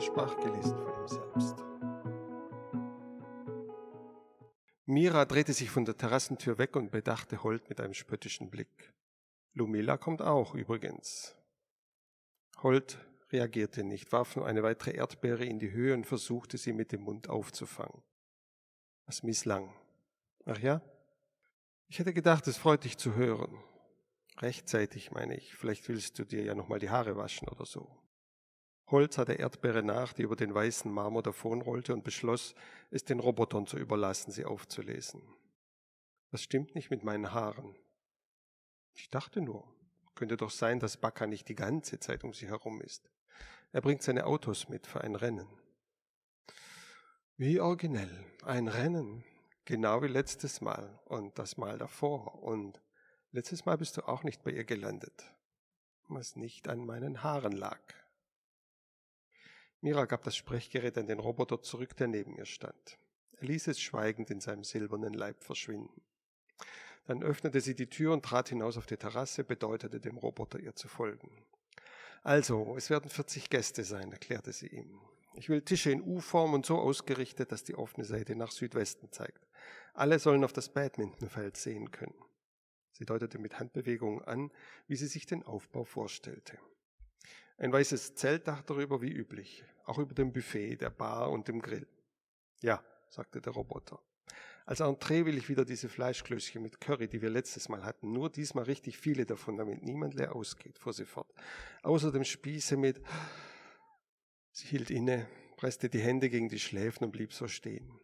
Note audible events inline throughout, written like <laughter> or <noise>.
Andreas Eschbach, gelesen von ihm selbst. Mira drehte sich von der Terrassentür weg und bedachte Holt mit einem spöttischen Blick. Lumila kommt auch übrigens. Holt reagierte nicht, warf nur eine weitere Erdbeere in die Höhe und versuchte sie mit dem Mund aufzufangen. Es misslang. Ach ja? Ich hätte gedacht, es freut dich zu hören. Rechtzeitig, meine ich. Vielleicht willst du dir ja nochmal die Haare waschen oder so. Holz sah der Erdbeere nach, die über den weißen Marmor davonrollte und beschloss, es den Robotern zu überlassen, sie aufzulesen. Was stimmt nicht mit meinen Haaren? Ich dachte nur, könnte doch sein, dass Baka nicht die ganze Zeit um sie herum ist. Er bringt seine Autos mit für ein Rennen. Wie originell. Ein Rennen. Genau wie letztes Mal und das Mal davor. Und letztes Mal bist du auch nicht bei ihr gelandet. Was nicht an meinen Haaren lag. Mira gab das Sprechgerät an den Roboter zurück, der neben ihr stand. Er ließ es schweigend in seinem silbernen Leib verschwinden. Dann öffnete sie die Tür und trat hinaus auf die Terrasse, bedeutete dem Roboter ihr zu folgen. Also, es werden 40 Gäste sein, erklärte sie ihm. Ich will Tische in U-Form und so ausgerichtet, dass die offene Seite nach Südwesten zeigt. Alle sollen auf das Badmintonfeld sehen können. Sie deutete mit Handbewegungen an, wie sie sich den Aufbau vorstellte. Ein weißes Zeltdach darüber wie üblich, auch über dem Buffet, der Bar und dem Grill. Ja, sagte der Roboter. Als Entree will ich wieder diese Fleischklößchen mit Curry, die wir letztes Mal hatten. Nur diesmal richtig viele davon, damit niemand leer ausgeht, fuhr sie fort. Außerdem Spieße mit. Sie hielt inne, presste die Hände gegen die Schläfen und blieb so stehen.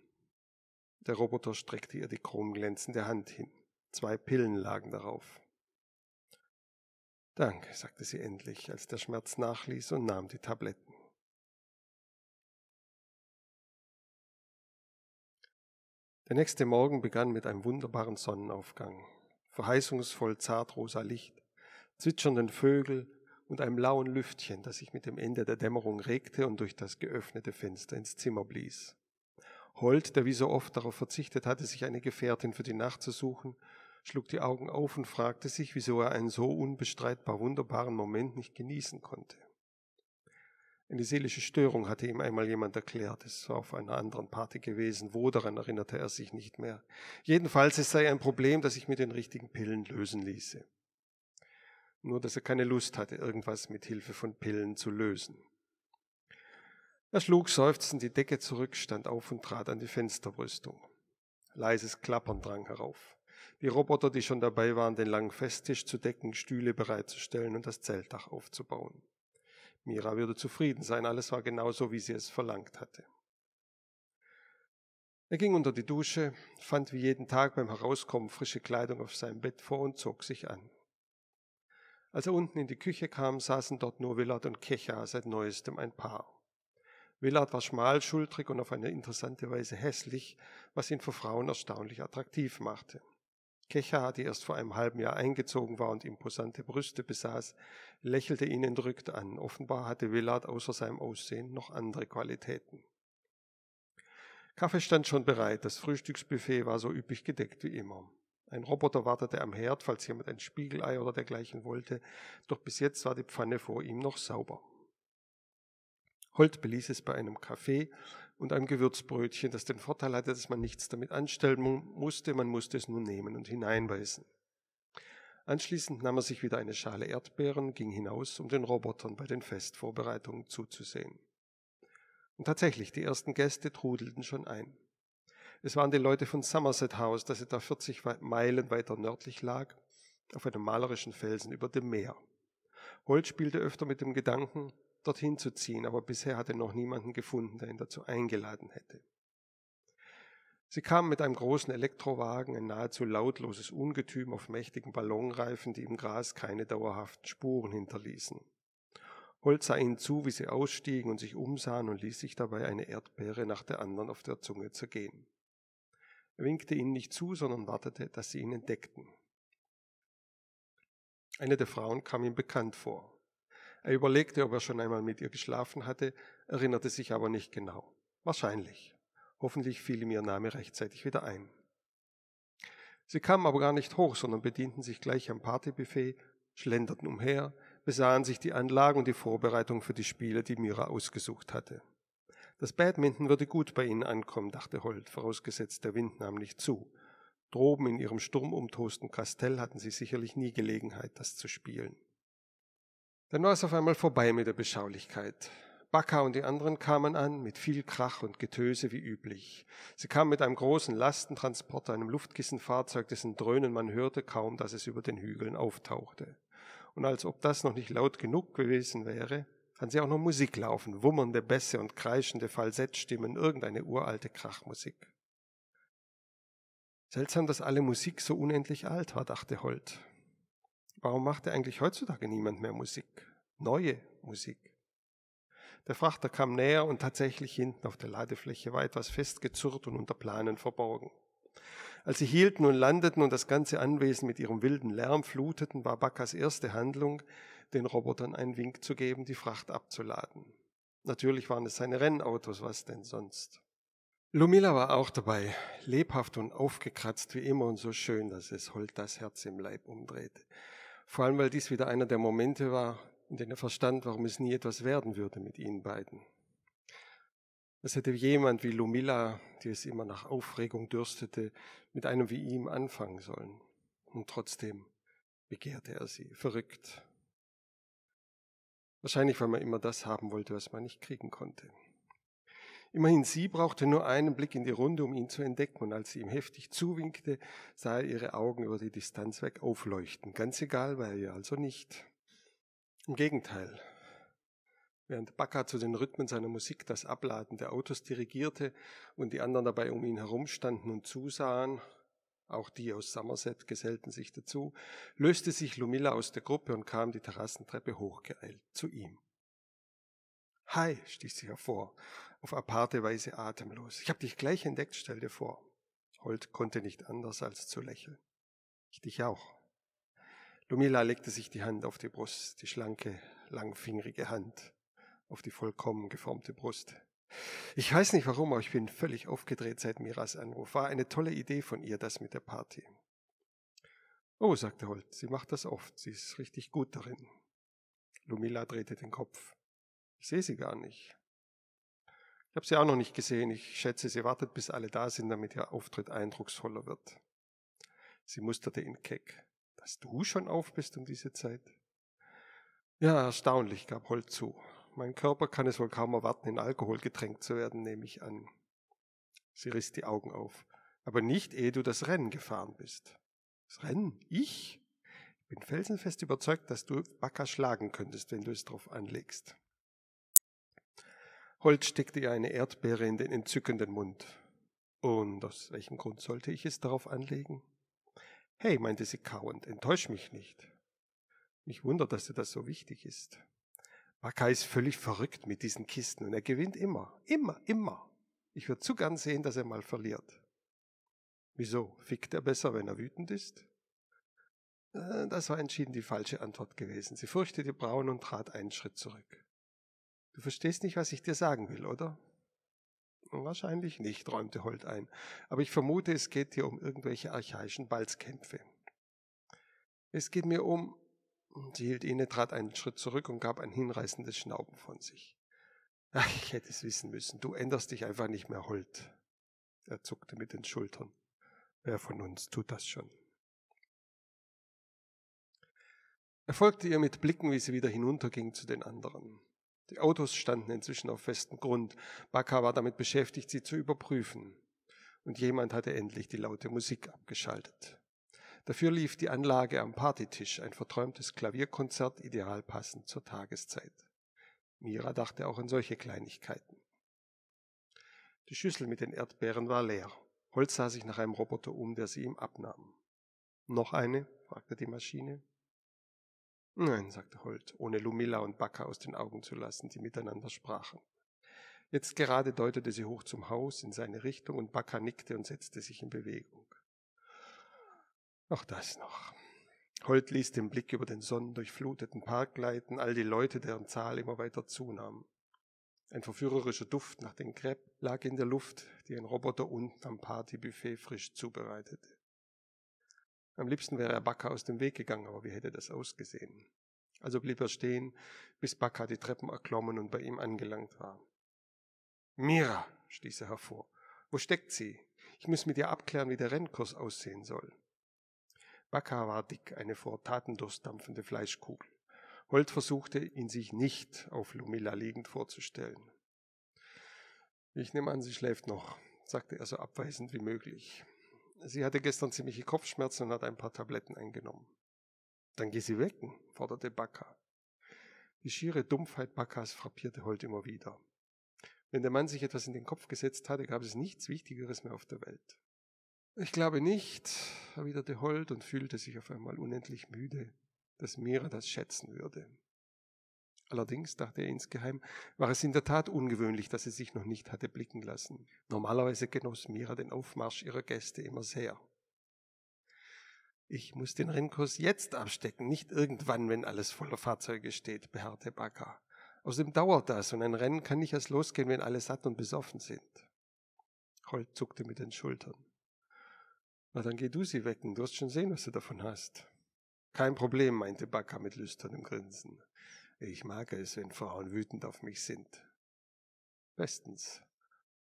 Der Roboter streckte ihr die chromglänzende Hand hin. Zwei Pillen lagen darauf. Danke, sagte sie endlich, als der Schmerz nachließ und nahm die Tabletten. Der nächste Morgen begann mit einem wunderbaren Sonnenaufgang, verheißungsvoll zartrosa Licht, zwitschernden Vögel und einem lauen Lüftchen, das sich mit dem Ende der Dämmerung regte und durch das geöffnete Fenster ins Zimmer blies. Holt, der wie so oft darauf verzichtet hatte, sich eine Gefährtin für die Nacht zu suchen, schlug die Augen auf und fragte sich, wieso er einen so unbestreitbar wunderbaren Moment nicht genießen konnte. Eine seelische Störung hatte ihm einmal jemand erklärt. Es war auf einer anderen Party gewesen. Wo daran erinnerte er sich nicht mehr. Jedenfalls, es sei ein Problem, das sich mit den richtigen Pillen lösen ließe. Nur, dass er keine Lust hatte, irgendwas mit Hilfe von Pillen zu lösen. Er schlug seufzend die Decke zurück, stand auf und trat an die Fensterbrüstung. Leises Klappern drang herauf. Die Roboter, die schon dabei waren, den langen Festtisch zu decken, Stühle bereitzustellen und das Zeltdach aufzubauen. Mira würde zufrieden sein, alles war genauso, wie sie es verlangt hatte. Er ging unter die Dusche, fand wie jeden Tag beim Herauskommen frische Kleidung auf seinem Bett vor und zog sich an. Als er unten in die Küche kam, saßen dort nur Willard und Kecha, seit neuestem ein Paar. Willard war schmalschultrig und auf eine interessante Weise hässlich, was ihn für Frauen erstaunlich attraktiv machte. Kecha, die erst vor einem halben Jahr eingezogen war und imposante Brüste besaß, lächelte ihn entrückt an. Offenbar hatte Willard außer seinem Aussehen noch andere Qualitäten. Kaffee stand schon bereit, das Frühstücksbuffet war so üppig gedeckt wie immer. Ein Roboter wartete am Herd, falls jemand ein Spiegelei oder dergleichen wollte, doch bis jetzt war die Pfanne vor ihm noch sauber. Holt beließ es bei einem Kaffee und einem Gewürzbrötchen, das den Vorteil hatte, dass man nichts damit anstellen musste, man musste es nur nehmen und hineinbeißen. Anschließend nahm er sich wieder eine Schale Erdbeeren, ging hinaus, um den Robotern bei den Festvorbereitungen zuzusehen. Und tatsächlich, die ersten Gäste trudelten schon ein. Es waren die Leute von Somerset House, das etwa 40 Meilen weiter nördlich lag, auf einem malerischen Felsen über dem Meer. Holt spielte öfter mit dem Gedanken, dorthin zu ziehen, aber bisher hatte noch niemanden gefunden, der ihn dazu eingeladen hätte. Sie kamen mit einem großen Elektrowagen, ein nahezu lautloses Ungetüm auf mächtigen Ballonreifen, die im Gras keine dauerhaften Spuren hinterließen. Holt sah ihnen zu, wie sie ausstiegen und sich umsahen und ließ sich dabei eine Erdbeere nach der anderen auf der Zunge zergehen. Er winkte ihnen nicht zu, sondern wartete, dass sie ihn entdeckten. Eine der Frauen kam ihm bekannt vor. Er überlegte, ob er schon einmal mit ihr geschlafen hatte, erinnerte sich aber nicht genau. Wahrscheinlich. Hoffentlich fiel ihm ihr Name rechtzeitig wieder ein. Sie kamen aber gar nicht hoch, sondern bedienten sich gleich am Partybuffet, schlenderten umher, besahen sich die Anlagen und die Vorbereitung für die Spiele, die Mira ausgesucht hatte. Das Badminton würde gut bei ihnen ankommen, dachte Holt, vorausgesetzt der Wind nahm nicht zu. Droben in ihrem sturmumtosten Kastell hatten sie sicherlich nie Gelegenheit, das zu spielen. Dann war es auf einmal vorbei mit der Beschaulichkeit. Bacca und die anderen kamen an mit viel Krach und Getöse wie üblich. Sie kamen mit einem großen Lastentransporter, einem Luftkissenfahrzeug, dessen Dröhnen man hörte kaum, dass es über den Hügeln auftauchte. Und als ob das noch nicht laut genug gewesen wäre, hatten sie auch noch Musik laufen, wummernde Bässe und kreischende Falsettstimmen, irgendeine uralte Krachmusik. Seltsam, dass alle Musik so unendlich alt war, dachte Holt. Warum machte eigentlich heutzutage niemand mehr Musik? Neue Musik. Der Frachter kam näher und tatsächlich hinten auf der Ladefläche war etwas festgezurrt und unter Planen verborgen. Als sie hielten und landeten und das ganze Anwesen mit ihrem wilden Lärm fluteten, war Bakas erste Handlung, den Robotern einen Wink zu geben, die Fracht abzuladen. Natürlich waren es seine Rennautos, was denn sonst? Lumila war auch dabei, lebhaft und aufgekratzt wie immer und so schön, dass es Holt das Herz im Leib umdrehte. Vor allem, weil dies wieder einer der Momente war, in denen er verstand, warum es nie etwas werden würde mit ihnen beiden. Es hätte jemand wie Lumilla, die es immer nach Aufregung dürstete, mit einem wie ihm anfangen sollen. Und trotzdem begehrte er sie, verrückt. Wahrscheinlich, weil man immer das haben wollte, was man nicht kriegen konnte. Immerhin sie brauchte nur einen Blick in die Runde, um ihn zu entdecken, und als sie ihm heftig zuwinkte, sah er ihre Augen über die Distanz weg aufleuchten. Ganz egal war er ihr also nicht. Im Gegenteil. Während Bacca zu den Rhythmen seiner Musik das Abladen der Autos dirigierte und die anderen dabei um ihn herumstanden und zusahen, auch die aus Somerset gesellten sich dazu, löste sich Lumilla aus der Gruppe und kam die Terrassentreppe hochgeeilt zu ihm. Hi, stieß sie hervor, auf aparte Weise atemlos. Ich hab dich gleich entdeckt, stell dir vor. Holt konnte nicht anders als zu lächeln. Ich dich auch. Lumila legte sich die Hand auf die Brust, die schlanke, langfingerige Hand auf die vollkommen geformte Brust. Ich weiß nicht warum, aber ich bin völlig aufgedreht seit Miras Anruf. War eine tolle Idee von ihr, das mit der Party. Oh, sagte Holt, sie macht das oft. Sie ist richtig gut darin. Lumila drehte den Kopf. Ich sehe sie gar nicht. Ich habe sie auch noch nicht gesehen. Ich schätze, sie wartet, bis alle da sind, damit ihr Auftritt eindrucksvoller wird. Sie musterte ihn keck. Dass du schon auf bist um diese Zeit? Ja, erstaunlich, gab Holt zu. Mein Körper kann es wohl kaum erwarten, in Alkohol getränkt zu werden, nehme ich an. Sie riss die Augen auf. Aber nicht, ehe du das Rennen gefahren bist. Das Rennen? Ich? Ich bin felsenfest überzeugt, dass du Bacca schlagen könntest, wenn du es drauf anlegst. Holt steckte ihr eine Erdbeere in den entzückenden Mund. Und aus welchem Grund sollte ich es darauf anlegen? Hey, meinte sie kauend, enttäusch mich nicht. Mich wundert, dass dir das so wichtig ist. Baka ist völlig verrückt mit diesen Kisten und er gewinnt immer, immer, immer. Ich würde zu gern sehen, dass er mal verliert. Wieso? Fickt er besser, wenn er wütend ist? Äh, das war entschieden die falsche Antwort gewesen. Sie furchtete die Brauen und trat einen Schritt zurück. Du verstehst nicht, was ich dir sagen will, oder? Wahrscheinlich nicht, räumte Holt ein. Aber ich vermute, es geht hier um irgendwelche archaischen Balzkämpfe. Es geht mir um. Sie hielt inne, trat einen Schritt zurück und gab ein hinreißendes Schnauben von sich. Ach, ich hätte es wissen müssen. Du änderst dich einfach nicht mehr, Holt. Er zuckte mit den Schultern. Wer von uns tut das schon? Er folgte ihr mit Blicken, wie sie wieder hinunterging zu den anderen. Die Autos standen inzwischen auf festem Grund. Baka war damit beschäftigt, sie zu überprüfen. Und jemand hatte endlich die laute Musik abgeschaltet. Dafür lief die Anlage am Partytisch, ein verträumtes Klavierkonzert, ideal passend zur Tageszeit. Mira dachte auch an solche Kleinigkeiten. Die Schüssel mit den Erdbeeren war leer. Holz sah sich nach einem Roboter um, der sie ihm abnahm. Noch eine? fragte die Maschine. Nein, sagte Holt, ohne Lumilla und Bacca aus den Augen zu lassen, die miteinander sprachen. Jetzt gerade deutete sie hoch zum Haus in seine Richtung und Bacca nickte und setzte sich in Bewegung. Auch das noch. Holt ließ den Blick über den sonnendurchfluteten Park gleiten, all die Leute, deren Zahl immer weiter zunahm. Ein verführerischer Duft nach den Crepe lag in der Luft, die ein Roboter unten am Partybuffet frisch zubereitete. Am liebsten wäre er Backer aus dem Weg gegangen, aber wie hätte das ausgesehen? Also blieb er stehen, bis Baka die Treppen erklommen und bei ihm angelangt war. Mira, stieß er hervor, wo steckt sie? Ich muss mit ihr abklären, wie der Rennkurs aussehen soll. Baka war dick, eine vor Tatendurst dampfende Fleischkugel. Holt versuchte, ihn sich nicht auf Lumilla liegend vorzustellen. Ich nehme an, sie schläft noch, sagte er so abweisend wie möglich. Sie hatte gestern ziemliche Kopfschmerzen und hat ein paar Tabletten eingenommen. Dann geh sie wecken, forderte Baka. Die schiere Dumpfheit Bakas frappierte Holt immer wieder. Wenn der Mann sich etwas in den Kopf gesetzt hatte, gab es nichts Wichtigeres mehr auf der Welt. Ich glaube nicht, erwiderte Holt und fühlte sich auf einmal unendlich müde, dass Mira das schätzen würde. Allerdings, dachte er insgeheim, war es in der Tat ungewöhnlich, dass sie sich noch nicht hatte blicken lassen. Normalerweise genoss Mira den Aufmarsch ihrer Gäste immer sehr. Ich muss den Rennkurs jetzt abstecken, nicht irgendwann, wenn alles voller Fahrzeuge steht, beharrte Baka. Außerdem dauert das und ein Rennen kann nicht erst losgehen, wenn alle satt und besoffen sind. Holt zuckte mit den Schultern. Na, dann geh du sie wecken. Du wirst schon sehen, was du davon hast. Kein Problem, meinte Baka mit lüsternem Grinsen. Ich mag es, wenn Frauen wütend auf mich sind. Bestens.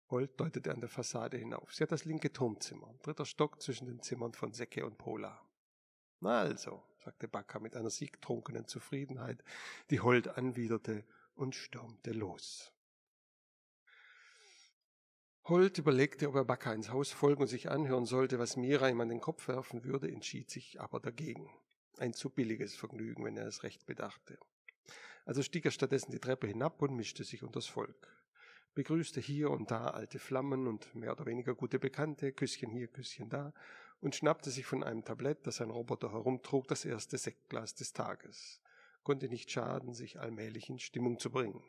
Holt deutete an der Fassade hinauf. Sie hat das linke Turmzimmer, dritter Stock zwischen den Zimmern von Säcke und Pola. Na also, sagte Baka mit einer siegtrunkenen Zufriedenheit, die Holt anwiderte und stürmte los. Holt überlegte, ob er Baka ins Haus folgen und sich anhören sollte, was Mira ihm an den Kopf werfen würde, entschied sich aber dagegen. Ein zu billiges Vergnügen, wenn er es recht bedachte. Also stieg er stattdessen die Treppe hinab und mischte sich unters Volk. Begrüßte hier und da alte Flammen und mehr oder weniger gute Bekannte, Küsschen hier, Küsschen da, und schnappte sich von einem Tablett, das ein Roboter herumtrug, das erste Sektglas des Tages. Konnte nicht schaden, sich allmählich in Stimmung zu bringen.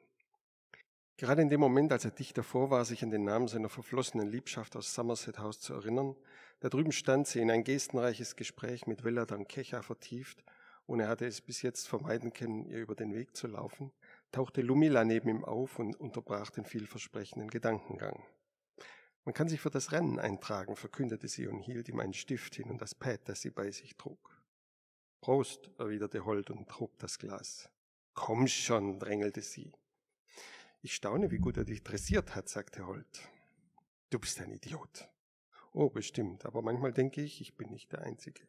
Gerade in dem Moment, als er dicht davor war, sich an den Namen seiner verflossenen Liebschaft aus Somerset House zu erinnern, da drüben stand sie in ein gestenreiches Gespräch mit Veladan Kecha vertieft, und er hatte es bis jetzt vermeiden können, ihr über den Weg zu laufen, tauchte Lumila neben ihm auf und unterbrach den vielversprechenden Gedankengang. Man kann sich für das Rennen eintragen, verkündete sie und hielt ihm einen Stift hin und das Pad, das sie bei sich trug. Prost, erwiderte Holt und trug das Glas. Komm schon, drängelte sie. Ich staune, wie gut er dich dressiert hat, sagte Holt. Du bist ein Idiot. Oh, bestimmt, aber manchmal denke ich, ich bin nicht der Einzige.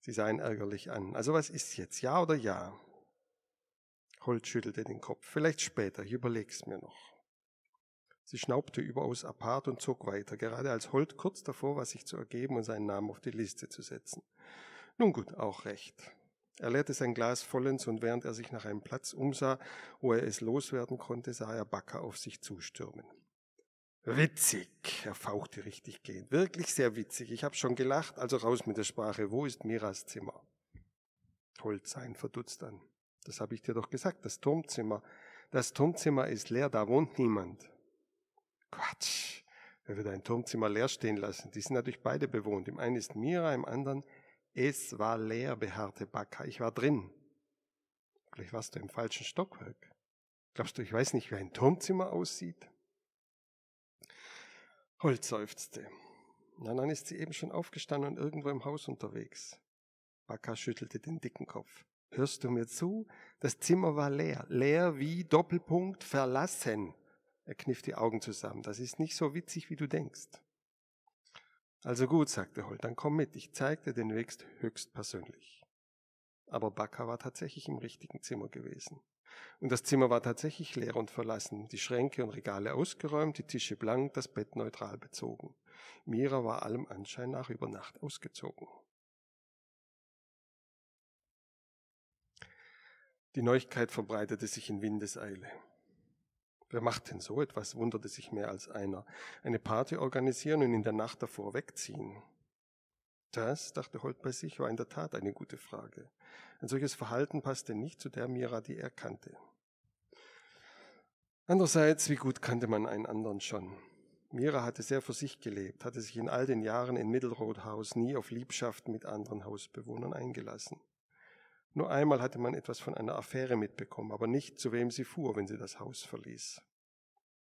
Sie sah ihn ärgerlich an. Also was ist jetzt, ja oder ja? Holt schüttelte den Kopf. Vielleicht später, ich überleg's mir noch. Sie schnaubte überaus apart und zog weiter, gerade als Holt kurz davor war, sich zu ergeben und seinen Namen auf die Liste zu setzen. Nun gut, auch recht. Er leerte sein Glas vollends und während er sich nach einem Platz umsah, wo er es loswerden konnte, sah er Backer auf sich zustürmen. Witzig, er fauchte richtig gehend. Wirklich sehr witzig. Ich habe schon gelacht, also raus mit der Sprache. Wo ist Miras Zimmer? Holt sein verdutzt an. Das habe ich dir doch gesagt, das Turmzimmer. Das Turmzimmer ist leer, da wohnt niemand. Quatsch. Wer wird ein Turmzimmer leer stehen lassen? Die sind natürlich beide bewohnt. Im einen ist Mira, im anderen es war leer, beharrte Baka. Ich war drin. Vielleicht warst du im falschen Stockwerk. Glaubst du, ich weiß nicht, wie ein Turmzimmer aussieht? Holt seufzte. Na, dann ist sie eben schon aufgestanden und irgendwo im Haus unterwegs. Baka schüttelte den dicken Kopf. Hörst du mir zu? Das Zimmer war leer. Leer wie Doppelpunkt verlassen. Er kniff die Augen zusammen. Das ist nicht so witzig, wie du denkst. Also gut, sagte Holt, dann komm mit, ich zeig dir den Weg höchstpersönlich. Aber Baka war tatsächlich im richtigen Zimmer gewesen. Und das Zimmer war tatsächlich leer und verlassen, die Schränke und Regale ausgeräumt, die Tische blank, das Bett neutral bezogen. Mira war allem Anschein nach über Nacht ausgezogen. Die Neuigkeit verbreitete sich in Windeseile. Wer macht denn so etwas, wunderte sich mehr als einer. Eine Party organisieren und in der Nacht davor wegziehen. Das, dachte Holt bei sich, war in der Tat eine gute Frage. Ein solches Verhalten passte nicht zu der Mira, die er kannte. Andererseits, wie gut kannte man einen anderen schon? Mira hatte sehr für sich gelebt, hatte sich in all den Jahren in House nie auf Liebschaften mit anderen Hausbewohnern eingelassen. Nur einmal hatte man etwas von einer Affäre mitbekommen, aber nicht, zu wem sie fuhr, wenn sie das Haus verließ.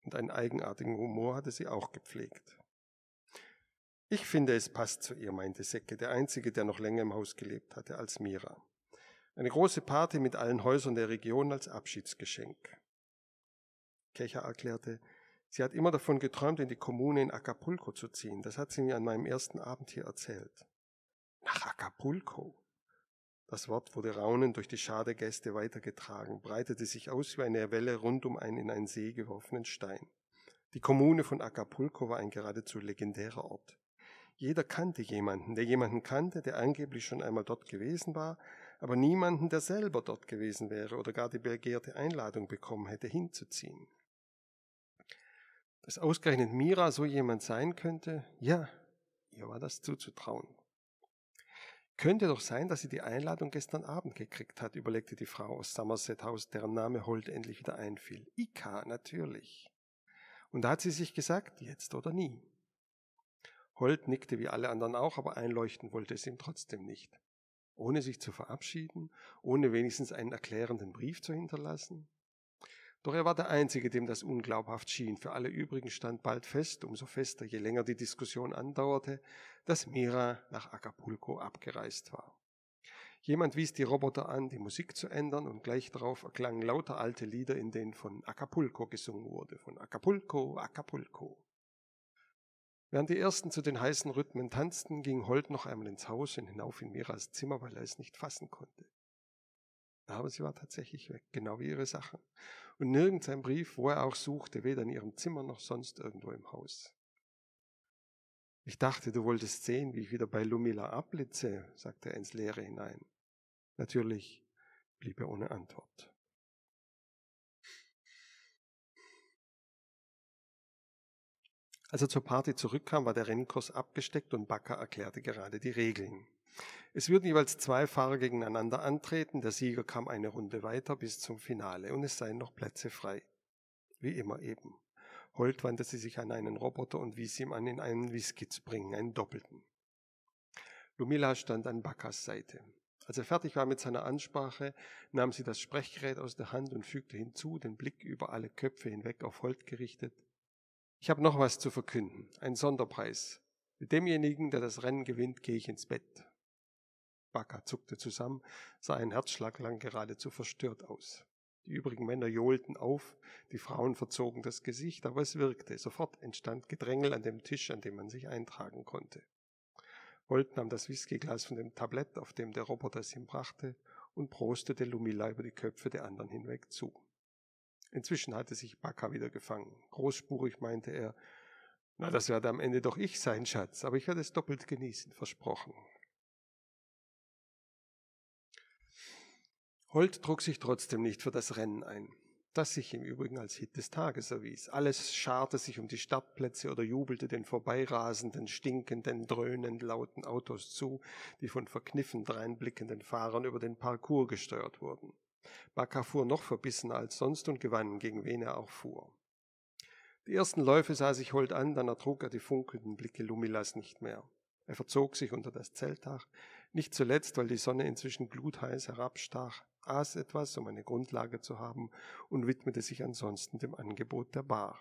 Und einen eigenartigen Humor hatte sie auch gepflegt. Ich finde, es passt zu ihr, meinte Secke, der einzige, der noch länger im Haus gelebt hatte als Mira. Eine große Party mit allen Häusern der Region als Abschiedsgeschenk. Kecha erklärte, sie hat immer davon geträumt, in die Kommune in Acapulco zu ziehen. Das hat sie mir an meinem ersten Abend hier erzählt. Nach Acapulco? Das Wort wurde raunend durch die Schar der Gäste weitergetragen, breitete sich aus wie eine Welle rund um einen in einen See geworfenen Stein. Die Kommune von Acapulco war ein geradezu legendärer Ort. Jeder kannte jemanden, der jemanden kannte, der angeblich schon einmal dort gewesen war, aber niemanden, der selber dort gewesen wäre oder gar die begehrte Einladung bekommen hätte, hinzuziehen. Dass ausgerechnet Mira so jemand sein könnte, ja, ihr war das zuzutrauen. Könnte doch sein, dass sie die Einladung gestern Abend gekriegt hat, überlegte die Frau aus Somerset House, deren Name Holt endlich wieder einfiel. Ika, natürlich. Und da hat sie sich gesagt, jetzt oder nie. Holt nickte wie alle anderen auch, aber einleuchten wollte es ihm trotzdem nicht. Ohne sich zu verabschieden, ohne wenigstens einen erklärenden Brief zu hinterlassen. Doch er war der Einzige, dem das unglaubhaft schien. Für alle übrigen stand bald fest, umso fester, je länger die Diskussion andauerte, dass Mira nach Acapulco abgereist war. Jemand wies die Roboter an, die Musik zu ändern, und gleich darauf erklangen lauter alte Lieder, in denen von Acapulco gesungen wurde. Von Acapulco, Acapulco. Während die ersten zu den heißen Rhythmen tanzten, ging Holt noch einmal ins Haus und hinauf in Miras Zimmer, weil er es nicht fassen konnte. Aber sie war tatsächlich weg, genau wie ihre Sachen. Und nirgends ein Brief, wo er auch suchte, weder in ihrem Zimmer noch sonst irgendwo im Haus. Ich dachte, du wolltest sehen, wie ich wieder bei Lumila abblitze, sagte er ins Leere hinein. Natürlich blieb er ohne Antwort. Als er zur Party zurückkam, war der Rennkurs abgesteckt und Bakker erklärte gerade die Regeln. Es würden jeweils zwei Fahrer gegeneinander antreten, der Sieger kam eine Runde weiter bis zum Finale und es seien noch Plätze frei. Wie immer eben. Holt wandte sie sich an einen Roboter und wies ihm an, in einen Whisky zu bringen, einen doppelten. Lumila stand an Bakkers Seite. Als er fertig war mit seiner Ansprache, nahm sie das Sprechgerät aus der Hand und fügte hinzu, den Blick über alle Köpfe hinweg auf Holt gerichtet. Ich habe noch was zu verkünden, ein Sonderpreis. Mit demjenigen, der das Rennen gewinnt, gehe ich ins Bett. Baka zuckte zusammen, sah einen Herzschlag lang geradezu verstört aus. Die übrigen Männer johlten auf, die Frauen verzogen das Gesicht, aber es wirkte. Sofort entstand Gedrängel an dem Tisch, an dem man sich eintragen konnte. Holt nahm das Whiskyglas von dem Tablett, auf dem der Roboter es ihm brachte, und prostete Lumila über die Köpfe der anderen hinweg zu. Inzwischen hatte sich Baka wieder gefangen. Großspurig meinte er, na, das werde am Ende doch ich sein, Schatz, aber ich werde es doppelt genießen, versprochen. Holt trug sich trotzdem nicht für das Rennen ein, das sich im Übrigen als Hit des Tages erwies. Alles scharte sich um die Startplätze oder jubelte den vorbeirasenden, stinkenden, dröhnend lauten Autos zu, die von verkniffen dreinblickenden Fahrern über den Parcours gesteuert wurden. Baka fuhr noch verbissener als sonst und gewann, gegen wen er auch fuhr. Die ersten Läufe sah sich Holt an, dann ertrug er die funkelnden Blicke Lumilas nicht mehr. Er verzog sich unter das Zeltdach, nicht zuletzt, weil die Sonne inzwischen glutheiß herabstach, aß etwas, um eine Grundlage zu haben, und widmete sich ansonsten dem Angebot der Bar.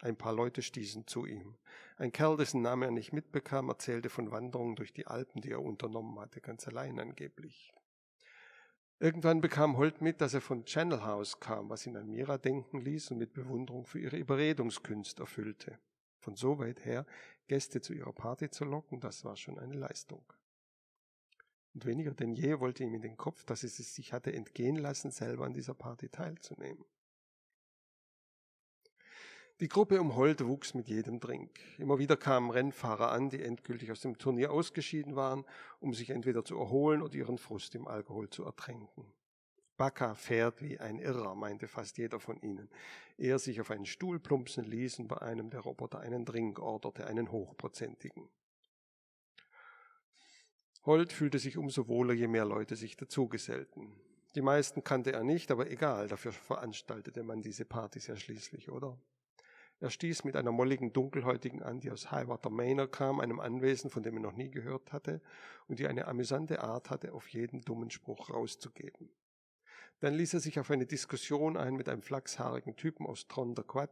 Ein paar Leute stießen zu ihm. Ein Kerl, dessen Name er nicht mitbekam, erzählte von Wanderungen durch die Alpen, die er unternommen hatte, ganz allein angeblich. Irgendwann bekam Holt mit, dass er von Channel House kam, was ihn an Mira denken ließ und mit Bewunderung für ihre Überredungskünste erfüllte. Von so weit her Gäste zu ihrer Party zu locken, das war schon eine Leistung. Und weniger denn je wollte ihm in den Kopf, dass es sich hatte entgehen lassen, selber an dieser Party teilzunehmen. Die Gruppe um Holt wuchs mit jedem Drink. Immer wieder kamen Rennfahrer an, die endgültig aus dem Turnier ausgeschieden waren, um sich entweder zu erholen oder ihren Frust im Alkohol zu ertränken. Baka fährt wie ein Irrer, meinte fast jeder von ihnen. Er sich auf einen Stuhl plumpsen ließ und bei einem der Roboter einen Drink orderte, einen hochprozentigen. Holt fühlte sich umso wohler, je mehr Leute sich dazugesellten. Die meisten kannte er nicht, aber egal, dafür veranstaltete man diese Partys ja schließlich, oder? Er stieß mit einer molligen Dunkelhäutigen an, die aus Highwater Manor kam, einem Anwesen, von dem er noch nie gehört hatte und die eine amüsante Art hatte, auf jeden dummen Spruch rauszugeben. Dann ließ er sich auf eine Diskussion ein mit einem flachshaarigen Typen aus Tronderquad,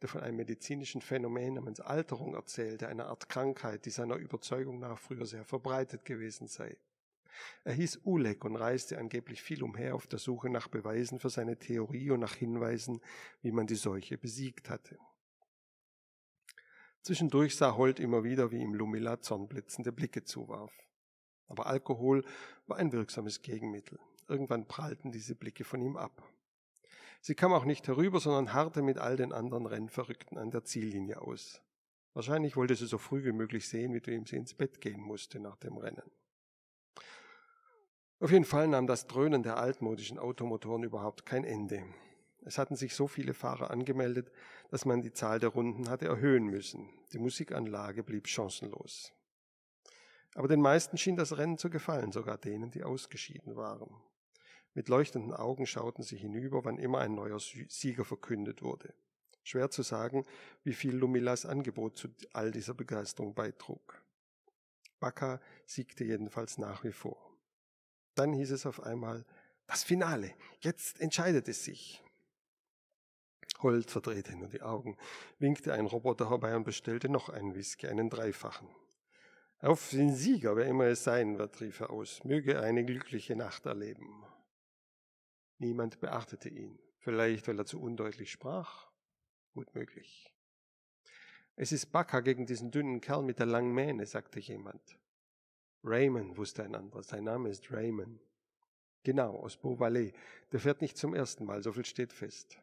der von einem medizinischen Phänomen namens Alterung erzählte, einer Art Krankheit, die seiner Überzeugung nach früher sehr verbreitet gewesen sei. Er hieß Ulek und reiste angeblich viel umher auf der Suche nach Beweisen für seine Theorie und nach Hinweisen, wie man die Seuche besiegt hatte. Zwischendurch sah Holt immer wieder, wie ihm Lumilla zornblitzende Blicke zuwarf. Aber Alkohol war ein wirksames Gegenmittel. Irgendwann prallten diese Blicke von ihm ab. Sie kam auch nicht herüber, sondern harrte mit all den anderen Rennverrückten an der Ziellinie aus. Wahrscheinlich wollte sie so früh wie möglich sehen, mit wem sie ins Bett gehen musste nach dem Rennen. Auf jeden Fall nahm das Dröhnen der altmodischen Automotoren überhaupt kein Ende. Es hatten sich so viele Fahrer angemeldet, dass man die Zahl der Runden hatte erhöhen müssen. Die Musikanlage blieb chancenlos. Aber den meisten schien das Rennen zu gefallen, sogar denen, die ausgeschieden waren. Mit leuchtenden Augen schauten sie hinüber, wann immer ein neuer Sieger verkündet wurde. Schwer zu sagen, wie viel Lumillas Angebot zu all dieser Begeisterung beitrug. Bacca siegte jedenfalls nach wie vor. Dann hieß es auf einmal, das Finale, jetzt entscheidet es sich. Holt verdrehte nur die Augen, winkte ein Roboter herbei und bestellte noch einen Whisky, einen dreifachen. Auf den Sieger, wer immer es sein wird, rief er aus, möge eine glückliche Nacht erleben. Niemand beachtete ihn, vielleicht weil er zu undeutlich sprach, gut möglich. Es ist Bacca gegen diesen dünnen Kerl mit der langen Mähne, sagte jemand. Raymond, wusste ein anderer. Sein Name ist Raymond. Genau, aus Beauvalet. Der fährt nicht zum ersten Mal, so viel steht fest.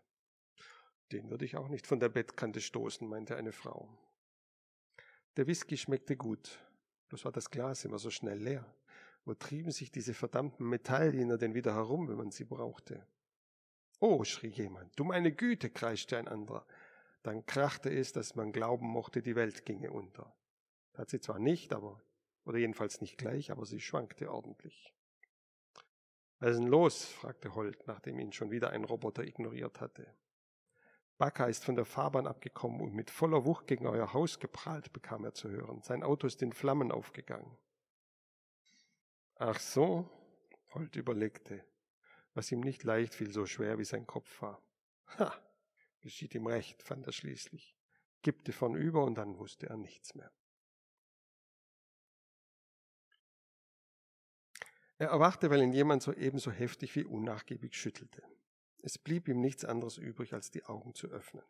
Den würde ich auch nicht von der Bettkante stoßen, meinte eine Frau. Der Whisky schmeckte gut. Bloß war das Glas immer so schnell leer. Wo trieben sich diese verdammten Metalldiener denn wieder herum, wenn man sie brauchte? Oh, schrie jemand. Du meine Güte, kreischte ein anderer. Dann krachte es, dass man glauben mochte, die Welt ginge unter. Tat sie zwar nicht, aber oder jedenfalls nicht gleich, aber sie schwankte ordentlich. Was ist denn los? fragte Holt, nachdem ihn schon wieder ein Roboter ignoriert hatte. Baka ist von der Fahrbahn abgekommen und mit voller Wucht gegen euer Haus geprallt, bekam er zu hören. Sein Auto ist in Flammen aufgegangen. Ach so, Holt überlegte, was ihm nicht leicht fiel, so schwer wie sein Kopf war. Ha, geschieht ihm recht, fand er schließlich, kippte vornüber und dann wusste er nichts mehr. Er erwachte, weil ihn jemand so ebenso heftig wie unnachgiebig schüttelte. Es blieb ihm nichts anderes übrig, als die Augen zu öffnen.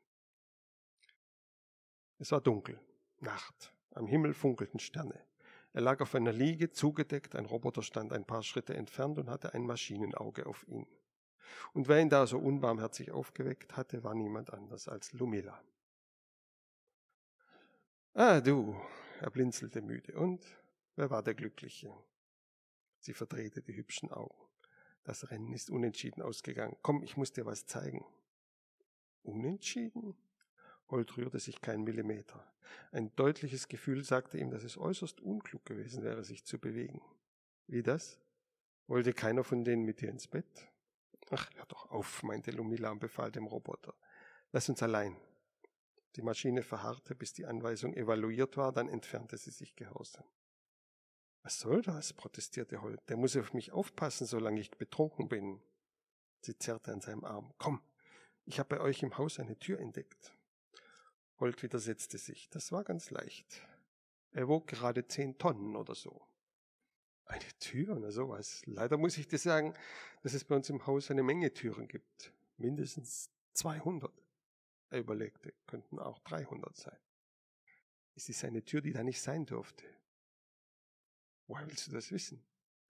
Es war dunkel, Nacht, am Himmel funkelten Sterne. Er lag auf einer Liege, zugedeckt, ein Roboter stand ein paar Schritte entfernt und hatte ein Maschinenauge auf ihn. Und wer ihn da so unbarmherzig aufgeweckt hatte, war niemand anders als Lumila. Ah, du, er blinzelte müde. Und wer war der Glückliche? Sie verdrehte die hübschen Augen. Das Rennen ist unentschieden ausgegangen. Komm, ich muss dir was zeigen. Unentschieden? Holt rührte sich kein Millimeter. Ein deutliches Gefühl sagte ihm, dass es äußerst unklug gewesen wäre, sich zu bewegen. Wie das? Wollte keiner von denen mit dir ins Bett? Ach, hör doch auf, meinte Lumila und befahl dem Roboter. Lass uns allein. Die Maschine verharrte, bis die Anweisung evaluiert war, dann entfernte sie sich gehorsam. Was soll das? protestierte Holt. Der muss auf mich aufpassen, solange ich betrunken bin. Sie zerrte an seinem Arm. Komm, ich habe bei euch im Haus eine Tür entdeckt. Holt widersetzte sich. Das war ganz leicht. Er wog gerade zehn Tonnen oder so. Eine Tür oder sowas. Leider muss ich dir sagen, dass es bei uns im Haus eine Menge Türen gibt. Mindestens 200. Er überlegte, könnten auch 300 sein. Es ist eine Tür, die da nicht sein durfte. Woher willst du das wissen?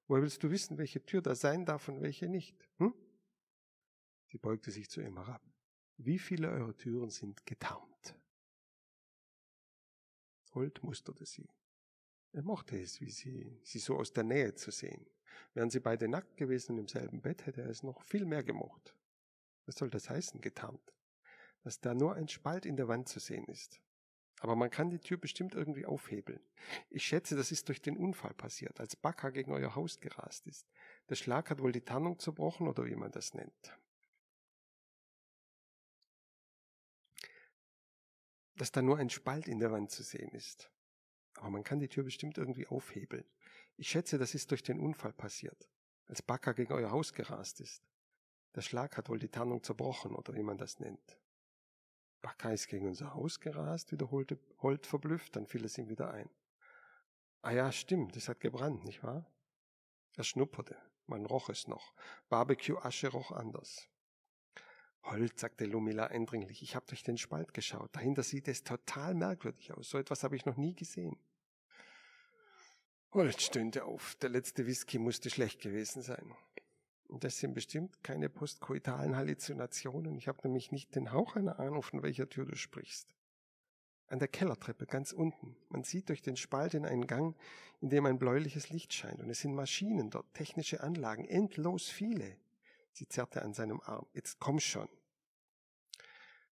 Woher willst du wissen, welche Tür da sein darf und welche nicht? Hm? Sie beugte sich zu ihm herab. Wie viele eurer Türen sind getarnt? Holt musterte sie. Er mochte es, wie sie, sie so aus der Nähe zu sehen. Wären sie beide nackt gewesen und im selben Bett, hätte er es noch viel mehr gemocht. Was soll das heißen, getarnt? Dass da nur ein Spalt in der Wand zu sehen ist. Aber man kann die Tür bestimmt irgendwie aufhebeln. Ich schätze, das ist durch den Unfall passiert, als Bacca gegen euer Haus gerast ist. Der Schlag hat wohl die Tarnung zerbrochen oder wie man das nennt. Dass da nur ein Spalt in der Wand zu sehen ist. Aber man kann die Tür bestimmt irgendwie aufhebeln. Ich schätze, das ist durch den Unfall passiert, als Bacca gegen euer Haus gerast ist. Der Schlag hat wohl die Tarnung zerbrochen oder wie man das nennt. Bacca ist gegen unser Haus gerast, wiederholte Holt verblüfft, dann fiel es ihm wieder ein. Ah ja, stimmt, es hat gebrannt, nicht wahr? Er schnupperte, man roch es noch. Barbecue-Asche roch anders. Holt, sagte Lumila eindringlich, ich habe durch den Spalt geschaut. Dahinter sieht es total merkwürdig aus. So etwas habe ich noch nie gesehen. Holt stöhnte auf. Der letzte Whisky musste schlecht gewesen sein. Und das sind bestimmt keine postkoitalen Halluzinationen. Ich habe nämlich nicht den Hauch einer Ahnung, von welcher Tür du sprichst. An der Kellertreppe ganz unten. Man sieht durch den Spalt in einen Gang, in dem ein bläuliches Licht scheint. Und es sind Maschinen dort, technische Anlagen, endlos viele. Sie zerrte an seinem Arm. Jetzt komm schon.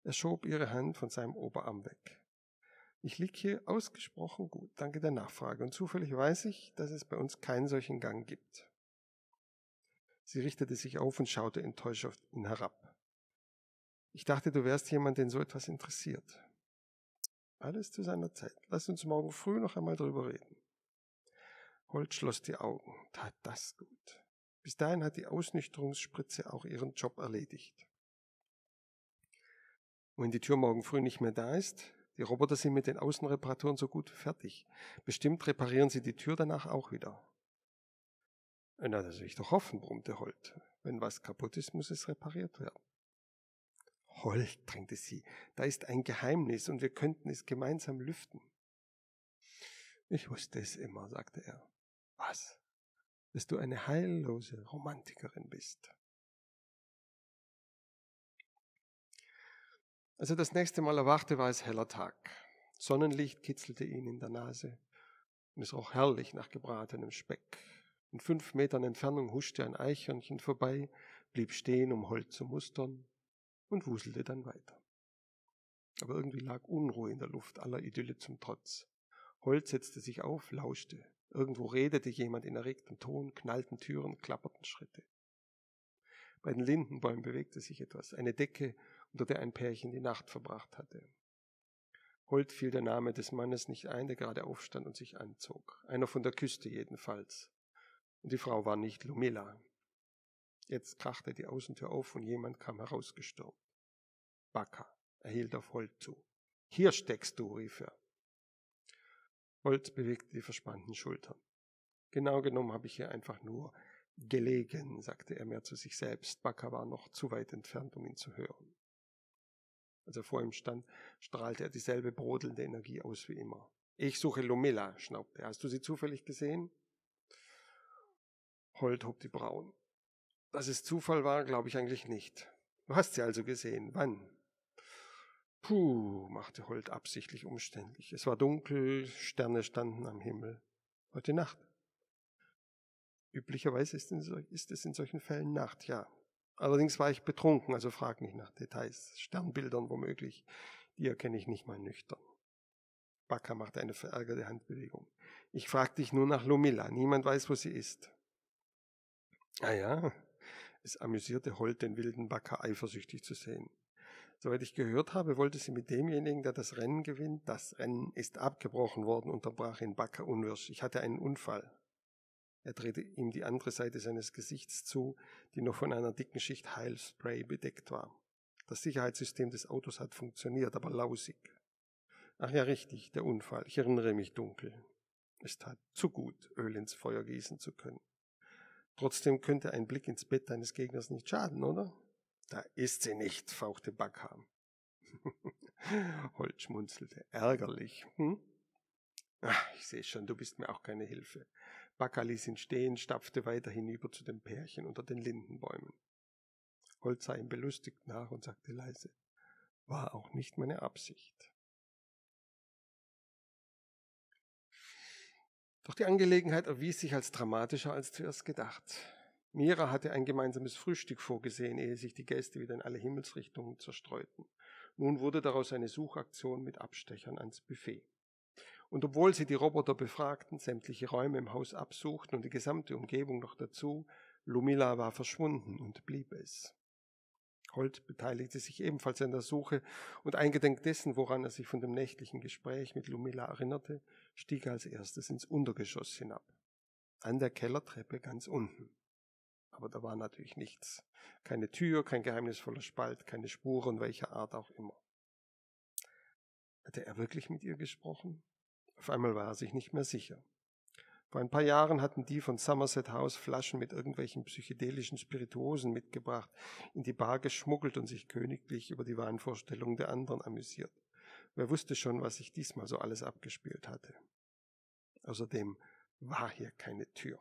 Er schob ihre Hand von seinem Oberarm weg. Ich lieg hier ausgesprochen gut, danke der Nachfrage, und zufällig weiß ich, dass es bei uns keinen solchen Gang gibt. Sie richtete sich auf und schaute enttäuscht auf ihn herab. Ich dachte, du wärst jemand, den so etwas interessiert. Alles zu seiner Zeit. Lass uns morgen früh noch einmal drüber reden. Holt schloss die Augen. Tat das gut. Bis dahin hat die Ausnüchterungsspritze auch ihren Job erledigt. Und wenn die Tür morgen früh nicht mehr da ist, die Roboter sind mit den Außenreparaturen so gut fertig. Bestimmt reparieren sie die Tür danach auch wieder. Na, das will ich doch hoffen, brummte Holt. Wenn was kaputt ist, muss es repariert werden. Holt, drängte sie, da ist ein Geheimnis und wir könnten es gemeinsam lüften. Ich wusste es immer, sagte er. Was? Dass du eine heillose Romantikerin bist. Als er das nächste Mal erwachte, war es heller Tag. Sonnenlicht kitzelte ihn in der Nase und es roch herrlich nach gebratenem Speck. In fünf Metern Entfernung huschte ein Eichhörnchen vorbei, blieb stehen, um Holz zu mustern und wuselte dann weiter. Aber irgendwie lag Unruhe in der Luft aller Idylle zum Trotz. Holz setzte sich auf, lauschte. Irgendwo redete jemand in erregtem Ton, knallten Türen, klapperten Schritte. Bei den Lindenbäumen bewegte sich etwas. Eine Decke unter der ein Pärchen die Nacht verbracht hatte. Holt fiel der Name des Mannes nicht ein, der gerade aufstand und sich anzog. Einer von der Küste jedenfalls. Und die Frau war nicht Lumilla. Jetzt krachte die Außentür auf und jemand kam herausgestürmt. Baka, er hielt auf Holt zu. Hier steckst du, rief er. Holt bewegte die verspannten Schultern. Genau genommen habe ich hier einfach nur gelegen, sagte er mehr zu sich selbst. Baka war noch zu weit entfernt, um ihn zu hören als er vor ihm stand, strahlte er dieselbe brodelnde Energie aus wie immer. Ich suche Lomilla, schnaubte er. Hast du sie zufällig gesehen? Holt hob die Brauen. Dass es Zufall war, glaube ich eigentlich nicht. Du hast sie also gesehen. Wann? Puh, machte Holt absichtlich umständlich. Es war dunkel, Sterne standen am Himmel. Heute Nacht. Üblicherweise ist es in solchen Fällen Nacht, ja. Allerdings war ich betrunken, also frag nicht nach Details, Sternbildern womöglich, die erkenne ich nicht mal nüchtern. Bakker machte eine verärgerte Handbewegung. Ich frag dich nur nach Lomilla, niemand weiß, wo sie ist. Ah ja, es amüsierte Holt, den wilden Bakker eifersüchtig zu sehen. Soweit ich gehört habe, wollte sie mit demjenigen, der das Rennen gewinnt. Das Rennen ist abgebrochen worden, unterbrach ihn Bakker unwirsch. Ich hatte einen Unfall. Er drehte ihm die andere Seite seines Gesichts zu, die noch von einer dicken Schicht Heilspray bedeckt war. Das Sicherheitssystem des Autos hat funktioniert, aber lausig. Ach ja, richtig, der Unfall. Ich erinnere mich dunkel. Es tat zu gut, Öl ins Feuer gießen zu können. Trotzdem könnte ein Blick ins Bett deines Gegners nicht schaden, oder? Da ist sie nicht, fauchte Backham. <laughs> Holt schmunzelte. Ärgerlich. Hm? Ach, ich sehe schon, du bist mir auch keine Hilfe. Baka ließ ihn stehen, stapfte weiter hinüber zu dem Pärchen unter den Lindenbäumen. Holt sah ihm belustigt nach und sagte leise, war auch nicht meine Absicht. Doch die Angelegenheit erwies sich als dramatischer als zuerst gedacht. Mira hatte ein gemeinsames Frühstück vorgesehen, ehe sich die Gäste wieder in alle Himmelsrichtungen zerstreuten. Nun wurde daraus eine Suchaktion mit Abstechern ans Buffet. Und obwohl sie die Roboter befragten, sämtliche Räume im Haus absuchten und die gesamte Umgebung noch dazu, Lumila war verschwunden und blieb es. Holt beteiligte sich ebenfalls an der Suche und eingedenk dessen, woran er sich von dem nächtlichen Gespräch mit Lumila erinnerte, stieg er als erstes ins Untergeschoss hinab. An der Kellertreppe ganz unten. Aber da war natürlich nichts. Keine Tür, kein geheimnisvoller Spalt, keine Spuren welcher Art auch immer. Hatte er wirklich mit ihr gesprochen? Auf einmal war er sich nicht mehr sicher. Vor ein paar Jahren hatten die von Somerset House Flaschen mit irgendwelchen psychedelischen Spirituosen mitgebracht, in die Bar geschmuggelt und sich königlich über die Wahnvorstellungen der anderen amüsiert. Wer wusste schon, was sich diesmal so alles abgespielt hatte. Außerdem war hier keine Tür.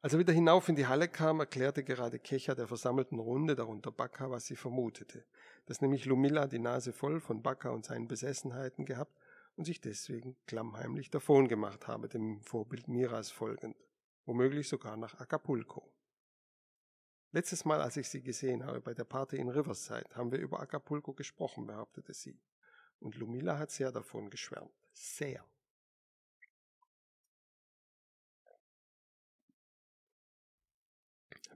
Als er wieder hinauf in die Halle kam, erklärte gerade Kecha der versammelten Runde, darunter Bacca, was sie vermutete, dass nämlich Lumilla die Nase voll von Bacca und seinen Besessenheiten gehabt und sich deswegen klammheimlich davon gemacht habe, dem Vorbild Miras folgend, womöglich sogar nach Acapulco. Letztes Mal, als ich sie gesehen habe bei der Party in Riverside, haben wir über Acapulco gesprochen, behauptete sie. Und Lumilla hat sehr davon geschwärmt. Sehr.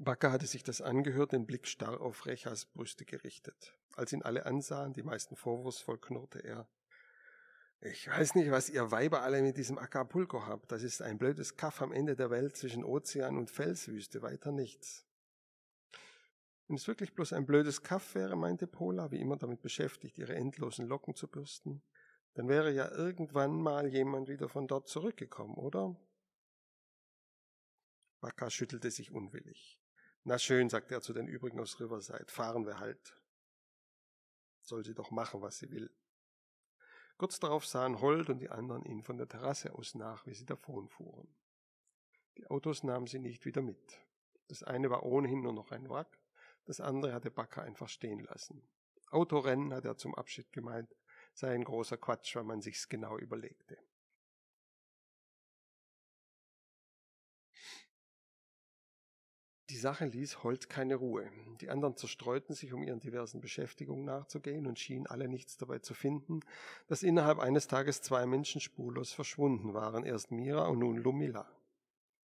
Bacca hatte sich das angehört, den Blick starr auf Rechas Brüste gerichtet. Als ihn alle ansahen, die meisten vorwurfsvoll, knurrte er. Ich weiß nicht, was ihr Weiber alle mit diesem Acapulco habt. Das ist ein blödes Kaff am Ende der Welt zwischen Ozean und Felswüste, weiter nichts. Wenn es wirklich bloß ein blödes Kaff wäre, meinte Pola, wie immer damit beschäftigt, ihre endlosen Locken zu bürsten, dann wäre ja irgendwann mal jemand wieder von dort zurückgekommen, oder? Baka schüttelte sich unwillig. Na schön, sagte er zu den übrigen aus Riverside, fahren wir halt. Soll sie doch machen, was sie will. Kurz darauf sahen Holt und die anderen ihn von der Terrasse aus nach, wie sie davonfuhren. Die Autos nahmen sie nicht wieder mit. Das eine war ohnehin nur noch ein Wrack, das andere hatte Backer einfach stehen lassen. Autorennen, hat er zum Abschied gemeint, sei ein großer Quatsch, wenn man sich's genau überlegte. Die Sache ließ Holt keine Ruhe. Die anderen zerstreuten sich, um ihren diversen Beschäftigungen nachzugehen und schienen alle nichts dabei zu finden, dass innerhalb eines Tages zwei Menschen spurlos verschwunden waren. Erst Mira und nun Lumilla.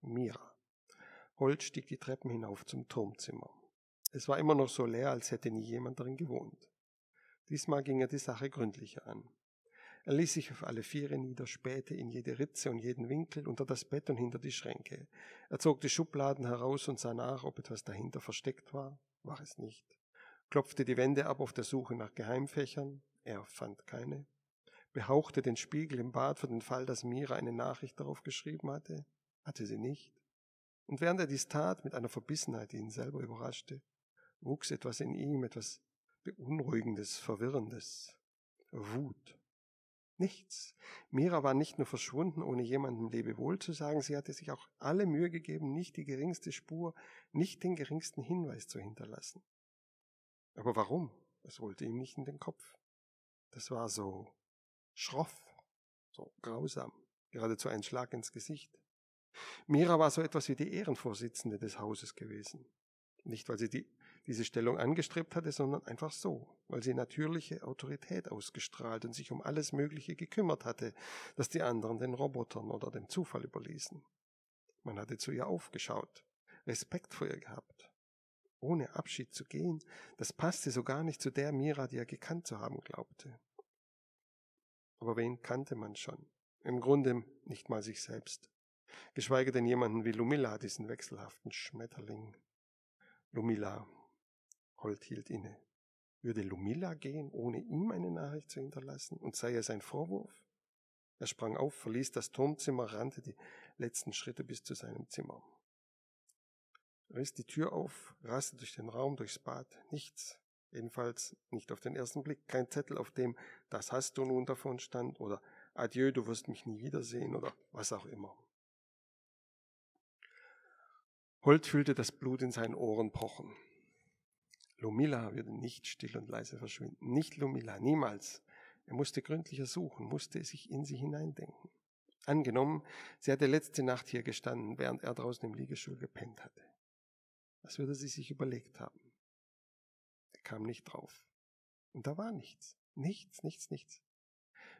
Mira. Holt stieg die Treppen hinauf zum Turmzimmer. Es war immer noch so leer, als hätte nie jemand darin gewohnt. Diesmal ging er die Sache gründlicher an. Er ließ sich auf alle Viere nieder, spähte in jede Ritze und jeden Winkel, unter das Bett und hinter die Schränke. Er zog die Schubladen heraus und sah nach, ob etwas dahinter versteckt war. War es nicht. Klopfte die Wände ab auf der Suche nach Geheimfächern. Er fand keine. Behauchte den Spiegel im Bad für den Fall, dass Mira eine Nachricht darauf geschrieben hatte. Hatte sie nicht. Und während er dies tat, mit einer Verbissenheit, die ihn selber überraschte, wuchs etwas in ihm, etwas Beunruhigendes, Verwirrendes. Wut. Nichts. Mira war nicht nur verschwunden, ohne jemandem Lebewohl zu sagen, sie hatte sich auch alle Mühe gegeben, nicht die geringste Spur, nicht den geringsten Hinweis zu hinterlassen. Aber warum? Es wollte ihm nicht in den Kopf. Das war so schroff, so grausam, geradezu ein Schlag ins Gesicht. Mira war so etwas wie die Ehrenvorsitzende des Hauses gewesen. Nicht, weil sie die diese Stellung angestrebt hatte, sondern einfach so, weil sie natürliche Autorität ausgestrahlt und sich um alles Mögliche gekümmert hatte, das die anderen den Robotern oder dem Zufall überließen. Man hatte zu ihr aufgeschaut, Respekt vor ihr gehabt. Ohne Abschied zu gehen, das passte so gar nicht zu der Mira, die er gekannt zu haben glaubte. Aber wen kannte man schon? Im Grunde nicht mal sich selbst. Geschweige denn jemanden wie Lumilla, diesen wechselhaften Schmetterling. Lumilla, Holt hielt inne. Würde Lumilla gehen, ohne ihm eine Nachricht zu hinterlassen? Und sei es ein Vorwurf? Er sprang auf, verließ das Turmzimmer, rannte die letzten Schritte bis zu seinem Zimmer. Riss die Tür auf, raste durch den Raum, durchs Bad. Nichts. Jedenfalls nicht auf den ersten Blick. Kein Zettel, auf dem das hast du nun davon stand oder Adieu, du wirst mich nie wiedersehen oder was auch immer. Holt fühlte das Blut in seinen Ohren pochen. Lumilla würde nicht still und leise verschwinden. Nicht Lumilla, niemals. Er musste gründlicher suchen, musste sich in sie hineindenken. Angenommen, sie hatte letzte Nacht hier gestanden, während er draußen im Liegestuhl gepennt hatte. Was würde sie sich überlegt haben? Er kam nicht drauf. Und da war nichts. Nichts, nichts, nichts.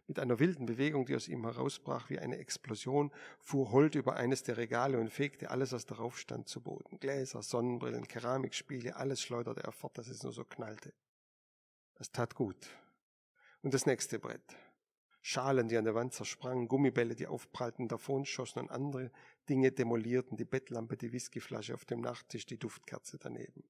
Mit einer wilden Bewegung, die aus ihm herausbrach wie eine Explosion, fuhr Holt über eines der Regale und fegte alles, was darauf stand, zu Boden. Gläser, Sonnenbrillen, Keramikspiele, alles schleuderte er fort, dass es nur so knallte. Das tat gut. Und das nächste Brett. Schalen, die an der Wand zersprangen, Gummibälle, die aufprallten, davonschossen und andere Dinge demolierten, die Bettlampe, die Whiskyflasche auf dem Nachttisch, die Duftkerze daneben.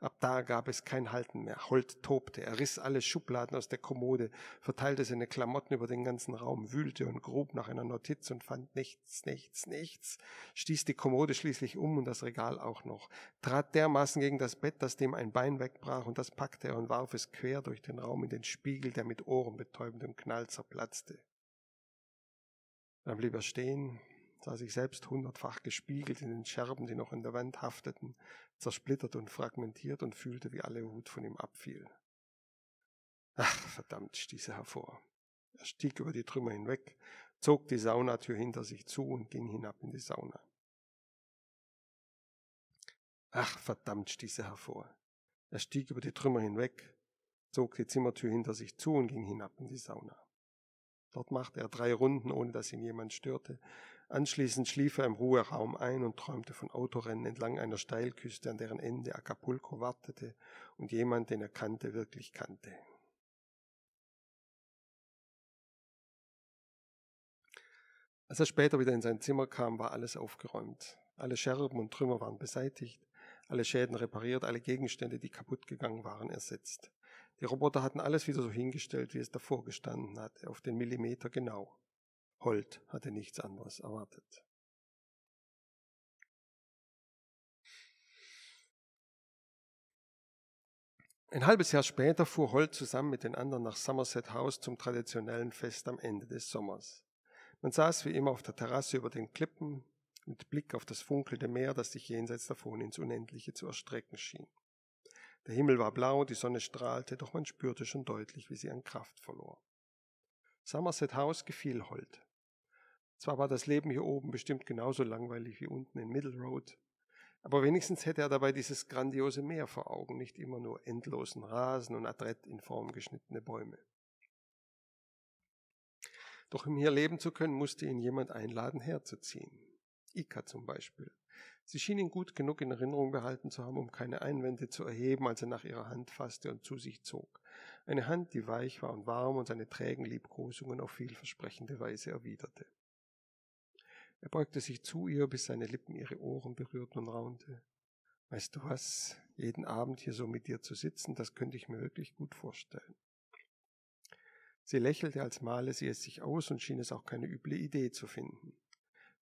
Ab da gab es kein Halten mehr. Holt tobte. Er riss alle Schubladen aus der Kommode, verteilte seine Klamotten über den ganzen Raum, wühlte und grub nach einer Notiz und fand nichts, nichts, nichts, stieß die Kommode schließlich um und das Regal auch noch, trat dermaßen gegen das Bett, dass dem ein Bein wegbrach und das packte er und warf es quer durch den Raum in den Spiegel, der mit ohrenbetäubendem Knall zerplatzte. Dann blieb er stehen, sah sich selbst hundertfach gespiegelt in den Scherben, die noch an der Wand hafteten, zersplittert und fragmentiert und fühlte, wie alle Wut von ihm abfiel. Ach, verdammt, stieß er hervor. Er stieg über die Trümmer hinweg, zog die Saunatür hinter sich zu und ging hinab in die Sauna. Ach, verdammt, stieß er hervor. Er stieg über die Trümmer hinweg, zog die Zimmertür hinter sich zu und ging hinab in die Sauna. Dort machte er drei Runden, ohne dass ihn jemand störte, Anschließend schlief er im Ruheraum ein und träumte von Autorennen entlang einer Steilküste, an deren Ende Acapulco wartete und jemand, den er kannte, wirklich kannte. Als er später wieder in sein Zimmer kam, war alles aufgeräumt. Alle Scherben und Trümmer waren beseitigt, alle Schäden repariert, alle Gegenstände, die kaputt gegangen waren, ersetzt. Die Roboter hatten alles wieder so hingestellt, wie es davor gestanden hatte, auf den Millimeter genau. Holt hatte nichts anderes erwartet. Ein halbes Jahr später fuhr Holt zusammen mit den anderen nach Somerset House zum traditionellen Fest am Ende des Sommers. Man saß wie immer auf der Terrasse über den Klippen mit Blick auf das funkelnde Meer, das sich jenseits davon ins Unendliche zu erstrecken schien. Der Himmel war blau, die Sonne strahlte, doch man spürte schon deutlich, wie sie an Kraft verlor. Somerset House gefiel Holt. Zwar war das Leben hier oben bestimmt genauso langweilig wie unten in Middle Road, aber wenigstens hätte er dabei dieses grandiose Meer vor Augen, nicht immer nur endlosen Rasen und adrett in Form geschnittene Bäume. Doch um hier leben zu können, musste ihn jemand einladen, herzuziehen. Ika zum Beispiel. Sie schien ihn gut genug in Erinnerung behalten zu haben, um keine Einwände zu erheben, als er nach ihrer Hand fasste und zu sich zog. Eine Hand, die weich war und warm und seine trägen Liebkosungen auf vielversprechende Weise erwiderte. Er beugte sich zu ihr, bis seine Lippen ihre Ohren berührten und raunte. Weißt du was, jeden Abend hier so mit dir zu sitzen, das könnte ich mir wirklich gut vorstellen. Sie lächelte, als male sie es sich aus und schien es auch keine üble Idee zu finden.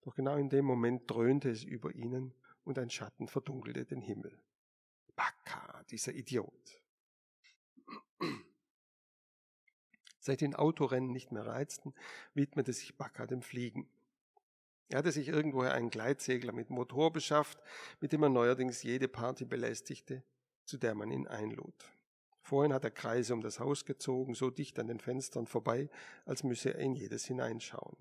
Doch genau in dem Moment dröhnte es über ihnen und ein Schatten verdunkelte den Himmel. Baka, dieser Idiot. Seit den Autorennen nicht mehr reizten, widmete sich Baka dem Fliegen. Er hatte sich irgendwoher einen Gleitsegler mit Motor beschafft, mit dem er neuerdings jede Party belästigte, zu der man ihn einlud. Vorhin hat er Kreise um das Haus gezogen, so dicht an den Fenstern vorbei, als müsse er in jedes hineinschauen.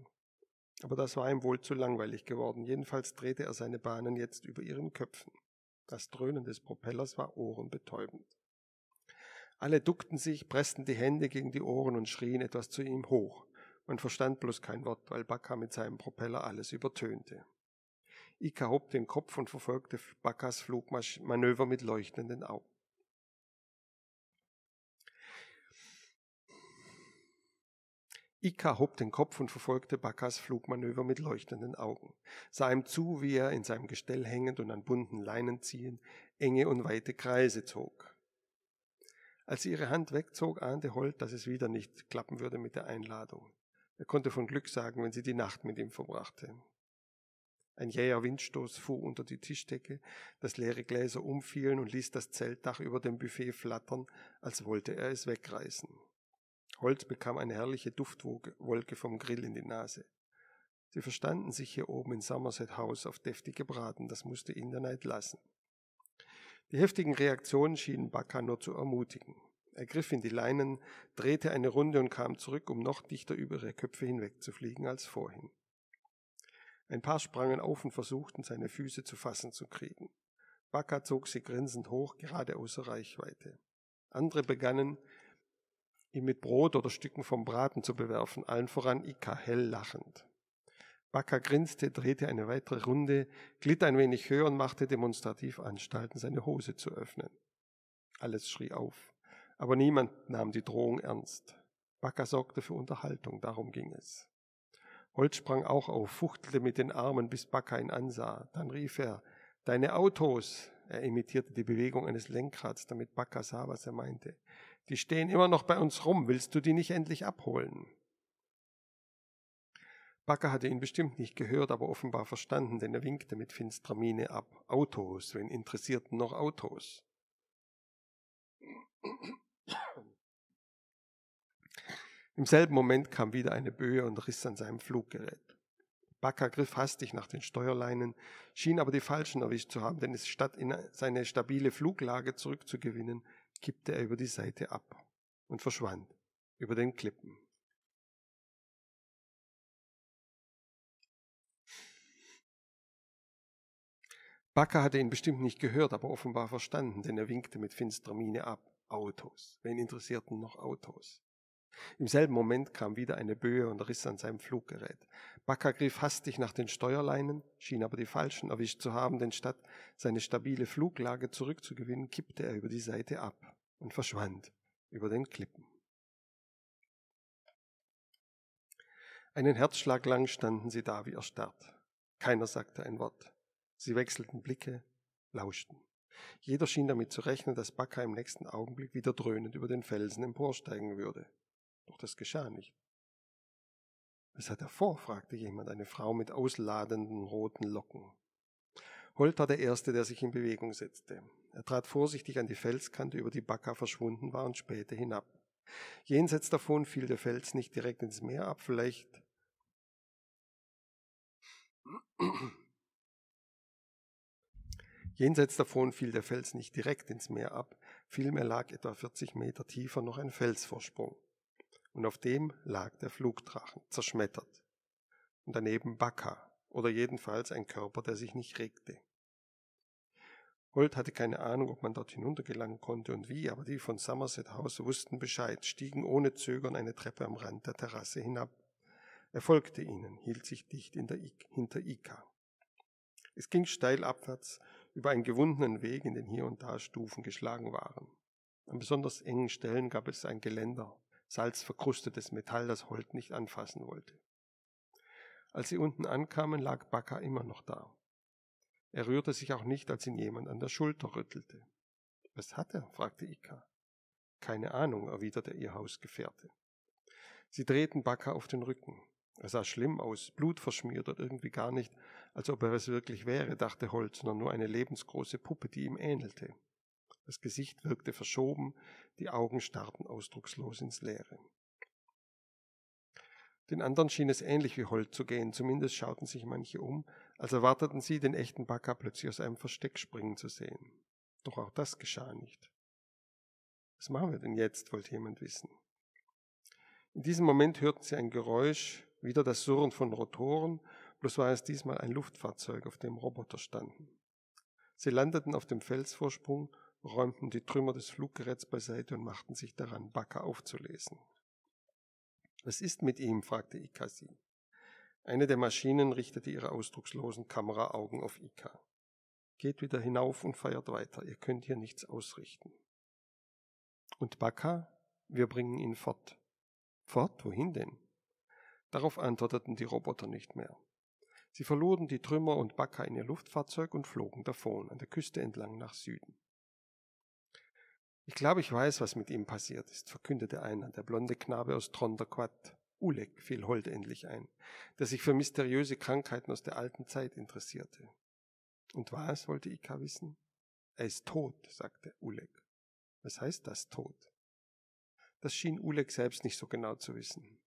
Aber das war ihm wohl zu langweilig geworden, jedenfalls drehte er seine Bahnen jetzt über ihren Köpfen. Das Dröhnen des Propellers war ohrenbetäubend. Alle duckten sich, pressten die Hände gegen die Ohren und schrien etwas zu ihm hoch. Man verstand bloß kein Wort, weil Baka mit seinem Propeller alles übertönte. Ika hob den Kopf und verfolgte Bakas Flugmanöver mit leuchtenden Augen. Ika hob den Kopf und verfolgte Bakas Flugmanöver mit leuchtenden Augen, sah ihm zu, wie er in seinem Gestell hängend und an bunten Leinen ziehend enge und weite Kreise zog. Als sie ihre Hand wegzog, ahnte Holt, dass es wieder nicht klappen würde mit der Einladung. Er konnte von Glück sagen, wenn sie die Nacht mit ihm verbrachte. Ein jäher Windstoß fuhr unter die Tischdecke, dass leere Gläser umfielen und ließ das Zeltdach über dem Buffet flattern, als wollte er es wegreißen. Holz bekam eine herrliche Duftwolke vom Grill in die Nase. Sie verstanden sich hier oben in Somerset House auf deftige Braten, das musste ihn der Neid lassen. Die heftigen Reaktionen schienen Baka nur zu ermutigen. Er griff in die Leinen, drehte eine Runde und kam zurück, um noch dichter über ihre Köpfe hinwegzufliegen als vorhin. Ein paar sprangen auf und versuchten, seine Füße zu fassen zu kriegen. Baka zog sie grinsend hoch, gerade außer Reichweite. Andere begannen, ihn mit Brot oder Stücken vom Braten zu bewerfen, allen voran Ika hell lachend. Baka grinste, drehte eine weitere Runde, glitt ein wenig höher und machte demonstrativ Anstalten, seine Hose zu öffnen. Alles schrie auf. Aber niemand nahm die Drohung ernst. Bakker sorgte für Unterhaltung, darum ging es. Holt sprang auch auf, fuchtelte mit den Armen, bis Bacca ihn ansah. Dann rief er, deine Autos. Er imitierte die Bewegung eines Lenkrads, damit Bacca sah, was er meinte. Die stehen immer noch bei uns rum. Willst du die nicht endlich abholen? Bacca hatte ihn bestimmt nicht gehört, aber offenbar verstanden, denn er winkte mit finsterer Miene ab. Autos, wen interessierten noch Autos? Im selben Moment kam wieder eine Böe und riss an seinem Fluggerät. Bacca griff hastig nach den Steuerleinen, schien aber die falschen erwischt zu haben, denn statt in seine stabile Fluglage zurückzugewinnen, kippte er über die Seite ab und verschwand über den Klippen. Bacca hatte ihn bestimmt nicht gehört, aber offenbar verstanden, denn er winkte mit finsterer Miene ab. Autos. Wen interessierten noch Autos? Im selben Moment kam wieder eine Böe und riss an seinem Fluggerät. Bacca griff hastig nach den Steuerleinen, schien aber die falschen erwischt zu haben, denn statt seine stabile Fluglage zurückzugewinnen, kippte er über die Seite ab und verschwand über den Klippen. Einen Herzschlag lang standen sie da wie erstarrt. Keiner sagte ein Wort. Sie wechselten Blicke, lauschten. Jeder schien damit zu rechnen, dass Bacca im nächsten Augenblick wieder dröhnend über den Felsen emporsteigen würde. Doch das geschah nicht. Was hat er vor? fragte jemand, eine Frau mit ausladenden roten Locken. Holt war der Erste, der sich in Bewegung setzte. Er trat vorsichtig an die Felskante, über die Bacca verschwunden war, und spähte hinab. Jenseits davon fiel der Fels nicht direkt ins Meer ab, vielleicht Jenseits davon fiel der Fels nicht direkt ins Meer ab, vielmehr lag etwa 40 Meter tiefer noch ein Felsvorsprung. Und auf dem lag der Flugdrachen, zerschmettert. Und daneben Baka, oder jedenfalls ein Körper, der sich nicht regte. Holt hatte keine Ahnung, ob man dort hinuntergelangen konnte und wie, aber die von Somerset House wussten Bescheid, stiegen ohne Zögern eine Treppe am Rand der Terrasse hinab. Er folgte ihnen, hielt sich dicht hinter Ika. Es ging steil abwärts über einen gewundenen Weg, in den hier und da Stufen geschlagen waren. An besonders engen Stellen gab es ein Geländer, salzverkrustetes Metall, das Holt nicht anfassen wollte. Als sie unten ankamen, lag Baka immer noch da. Er rührte sich auch nicht, als ihn jemand an der Schulter rüttelte. Was hat er? fragte Ika. Keine Ahnung, erwiderte ihr Hausgefährte. Sie drehten Baka auf den Rücken. Er sah schlimm aus, blutverschmiert und irgendwie gar nicht, als ob er es wirklich wäre, dachte Holt, sondern nur eine lebensgroße Puppe, die ihm ähnelte. Das Gesicht wirkte verschoben, die Augen starrten ausdruckslos ins Leere. Den anderen schien es ähnlich wie Holt zu gehen, zumindest schauten sich manche um, als erwarteten sie, den echten Bacca plötzlich aus einem Versteck springen zu sehen. Doch auch das geschah nicht. Was machen wir denn jetzt, wollte jemand wissen. In diesem Moment hörten sie ein Geräusch, wieder das Surren von Rotoren, bloß war es diesmal ein Luftfahrzeug, auf dem Roboter standen. Sie landeten auf dem Felsvorsprung, räumten die Trümmer des Fluggeräts beiseite und machten sich daran, Backe aufzulesen. Was ist mit ihm? fragte Ika sie. Eine der Maschinen richtete ihre ausdruckslosen Kameraaugen auf Ika. Geht wieder hinauf und feiert weiter, ihr könnt hier nichts ausrichten. Und Baka? Wir bringen ihn fort. Fort? Wohin denn? Darauf antworteten die Roboter nicht mehr. Sie verloren die Trümmer und Bacca in ihr Luftfahrzeug und flogen davon, an der Küste entlang nach Süden. Ich glaube, ich weiß, was mit ihm passiert ist, verkündete einer, der blonde Knabe aus Tronderquat. Ulek fiel Holt endlich ein, der sich für mysteriöse Krankheiten aus der alten Zeit interessierte. Und was, wollte Ika wissen? Er ist tot, sagte Ulek. Was heißt das, tot? Das schien Ulek selbst nicht so genau zu wissen.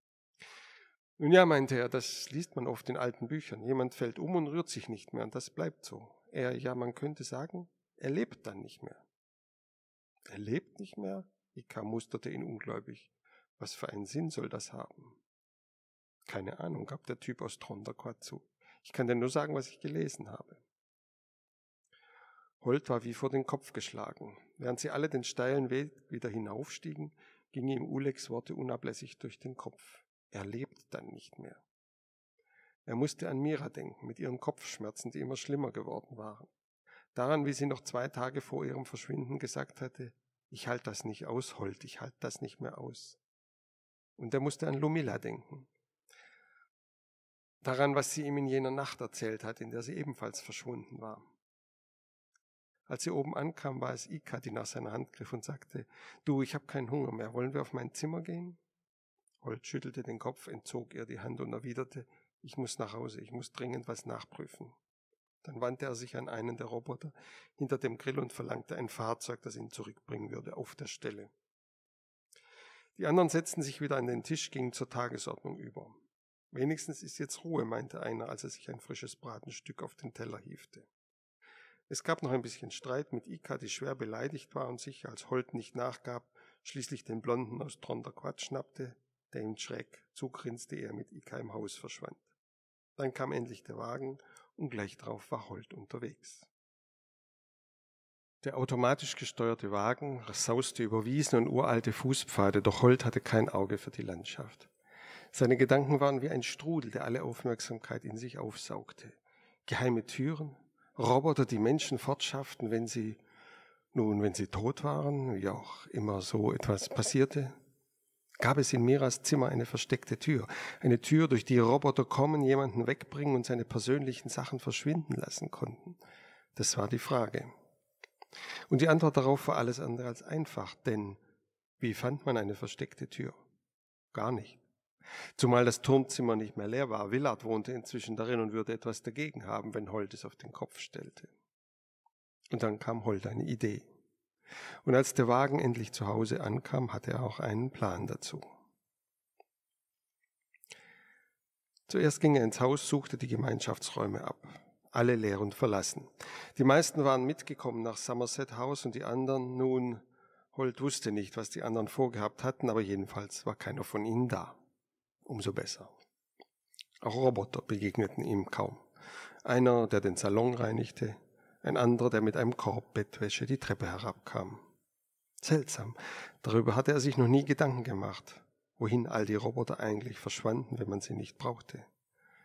Nun ja, meinte er, das liest man oft in alten Büchern. Jemand fällt um und rührt sich nicht mehr und das bleibt so. Er, ja, man könnte sagen, er lebt dann nicht mehr. Er lebt nicht mehr? Ika musterte ihn ungläubig. Was für einen Sinn soll das haben? Keine Ahnung, gab der Typ aus Tronderquart zu. Ich kann dir nur sagen, was ich gelesen habe. Holt war wie vor den Kopf geschlagen. Während sie alle den steilen Weg wieder hinaufstiegen, gingen ihm Uleks Worte unablässig durch den Kopf. Er lebt dann nicht mehr. Er musste an Mira denken, mit ihren Kopfschmerzen, die immer schlimmer geworden waren. Daran, wie sie noch zwei Tage vor ihrem Verschwinden gesagt hatte, ich halte das nicht aus, Holt, ich halte das nicht mehr aus. Und er musste an Lumilla denken. daran, was sie ihm in jener Nacht erzählt hat, in der sie ebenfalls verschwunden war. Als sie oben ankam, war es Ika, die nach seiner Hand griff und sagte, du, ich habe keinen Hunger mehr, wollen wir auf mein Zimmer gehen? Holt schüttelte den Kopf, entzog ihr die Hand und erwiderte, ich muss nach Hause, ich muss dringend was nachprüfen. Dann wandte er sich an einen der Roboter hinter dem Grill und verlangte ein Fahrzeug, das ihn zurückbringen würde, auf der Stelle. Die anderen setzten sich wieder an den Tisch, gingen zur Tagesordnung über. Wenigstens ist jetzt Ruhe, meinte einer, als er sich ein frisches Bratenstück auf den Teller hiefte. Es gab noch ein bisschen Streit mit Ika, die schwer beleidigt war und sich, als Holt nicht nachgab, schließlich den Blonden aus Tronderquat schnappte, der ihm schräg zugrinste, ehe er mit Ika im Haus verschwand. Dann kam endlich der Wagen und gleich darauf war Holt unterwegs. Der automatisch gesteuerte Wagen sauste über Wiesen und uralte Fußpfade, doch Holt hatte kein Auge für die Landschaft. Seine Gedanken waren wie ein Strudel, der alle Aufmerksamkeit in sich aufsaugte. Geheime Türen, Roboter, die Menschen fortschafften, wenn sie, nun, wenn sie tot waren, wie auch immer so etwas passierte. Gab es in Miras Zimmer eine versteckte Tür, eine Tür, durch die Roboter kommen, jemanden wegbringen und seine persönlichen Sachen verschwinden lassen konnten? Das war die Frage. Und die Antwort darauf war alles andere als einfach, denn wie fand man eine versteckte Tür? Gar nicht. Zumal das Turmzimmer nicht mehr leer war. Willard wohnte inzwischen darin und würde etwas dagegen haben, wenn Holt es auf den Kopf stellte. Und dann kam Holt eine Idee. Und als der Wagen endlich zu Hause ankam, hatte er auch einen Plan dazu. Zuerst ging er ins Haus, suchte die Gemeinschaftsräume ab. Alle leer und verlassen. Die meisten waren mitgekommen nach Somerset House und die anderen nun, Holt wusste nicht, was die anderen vorgehabt hatten, aber jedenfalls war keiner von ihnen da umso besser. Auch Roboter begegneten ihm kaum. Einer, der den Salon reinigte, ein anderer, der mit einem Korb Bettwäsche die Treppe herabkam. Seltsam, darüber hatte er sich noch nie Gedanken gemacht, wohin all die Roboter eigentlich verschwanden, wenn man sie nicht brauchte.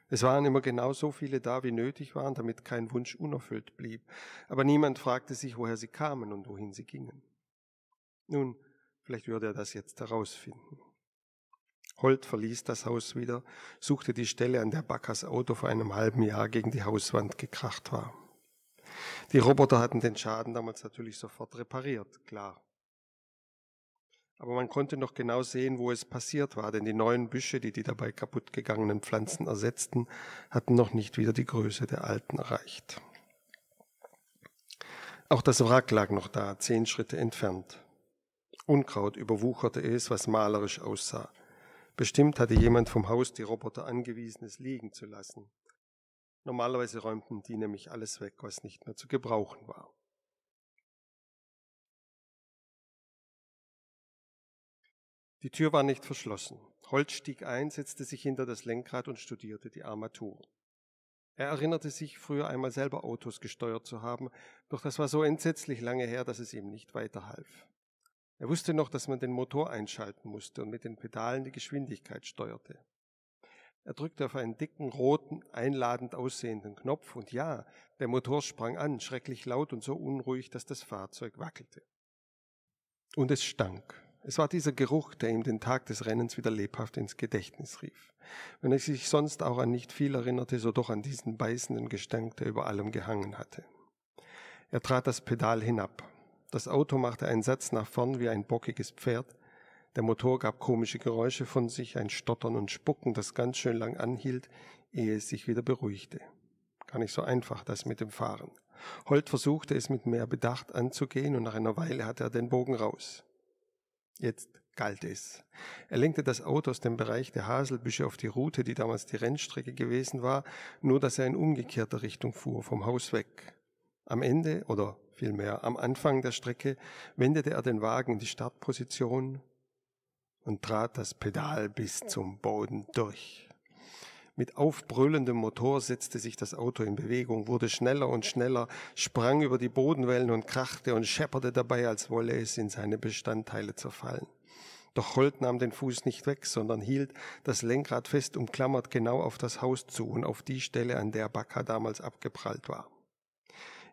Es waren immer genau so viele da, wie nötig waren, damit kein Wunsch unerfüllt blieb, aber niemand fragte sich, woher sie kamen und wohin sie gingen. Nun, vielleicht würde er das jetzt herausfinden. Holt verließ das Haus wieder, suchte die Stelle, an der Backers Auto vor einem halben Jahr gegen die Hauswand gekracht war. Die Roboter hatten den Schaden damals natürlich sofort repariert, klar. Aber man konnte noch genau sehen, wo es passiert war, denn die neuen Büsche, die die dabei kaputtgegangenen Pflanzen ersetzten, hatten noch nicht wieder die Größe der alten erreicht. Auch das Wrack lag noch da, zehn Schritte entfernt. Unkraut überwucherte es, was malerisch aussah. Bestimmt hatte jemand vom Haus die Roboter angewiesen, es liegen zu lassen. Normalerweise räumten die nämlich alles weg, was nicht mehr zu gebrauchen war. Die Tür war nicht verschlossen. Holz stieg ein, setzte sich hinter das Lenkrad und studierte die Armatur. Er erinnerte sich, früher einmal selber Autos gesteuert zu haben, doch das war so entsetzlich lange her, dass es ihm nicht weiterhalf. Er wusste noch, dass man den Motor einschalten musste und mit den Pedalen die Geschwindigkeit steuerte. Er drückte auf einen dicken, roten, einladend aussehenden Knopf und ja, der Motor sprang an, schrecklich laut und so unruhig, dass das Fahrzeug wackelte. Und es stank. Es war dieser Geruch, der ihm den Tag des Rennens wieder lebhaft ins Gedächtnis rief. Wenn er sich sonst auch an nicht viel erinnerte, so doch an diesen beißenden Gestank, der über allem gehangen hatte. Er trat das Pedal hinab. Das Auto machte einen Satz nach vorn wie ein bockiges Pferd. Der Motor gab komische Geräusche von sich, ein Stottern und Spucken, das ganz schön lang anhielt, ehe es sich wieder beruhigte. Gar nicht so einfach, das mit dem Fahren. Holt versuchte es mit mehr Bedacht anzugehen und nach einer Weile hatte er den Bogen raus. Jetzt galt es. Er lenkte das Auto aus dem Bereich der Haselbüsche auf die Route, die damals die Rennstrecke gewesen war, nur dass er in umgekehrter Richtung fuhr, vom Haus weg. Am Ende oder vielmehr am Anfang der Strecke wendete er den Wagen in die Startposition und trat das Pedal bis zum Boden durch. Mit aufbrüllendem Motor setzte sich das Auto in Bewegung, wurde schneller und schneller, sprang über die Bodenwellen und krachte und schepperte dabei, als wolle es in seine Bestandteile zerfallen. Doch Holt nahm den Fuß nicht weg, sondern hielt das Lenkrad fest umklammert genau auf das Haus zu und auf die Stelle, an der Bacca damals abgeprallt war.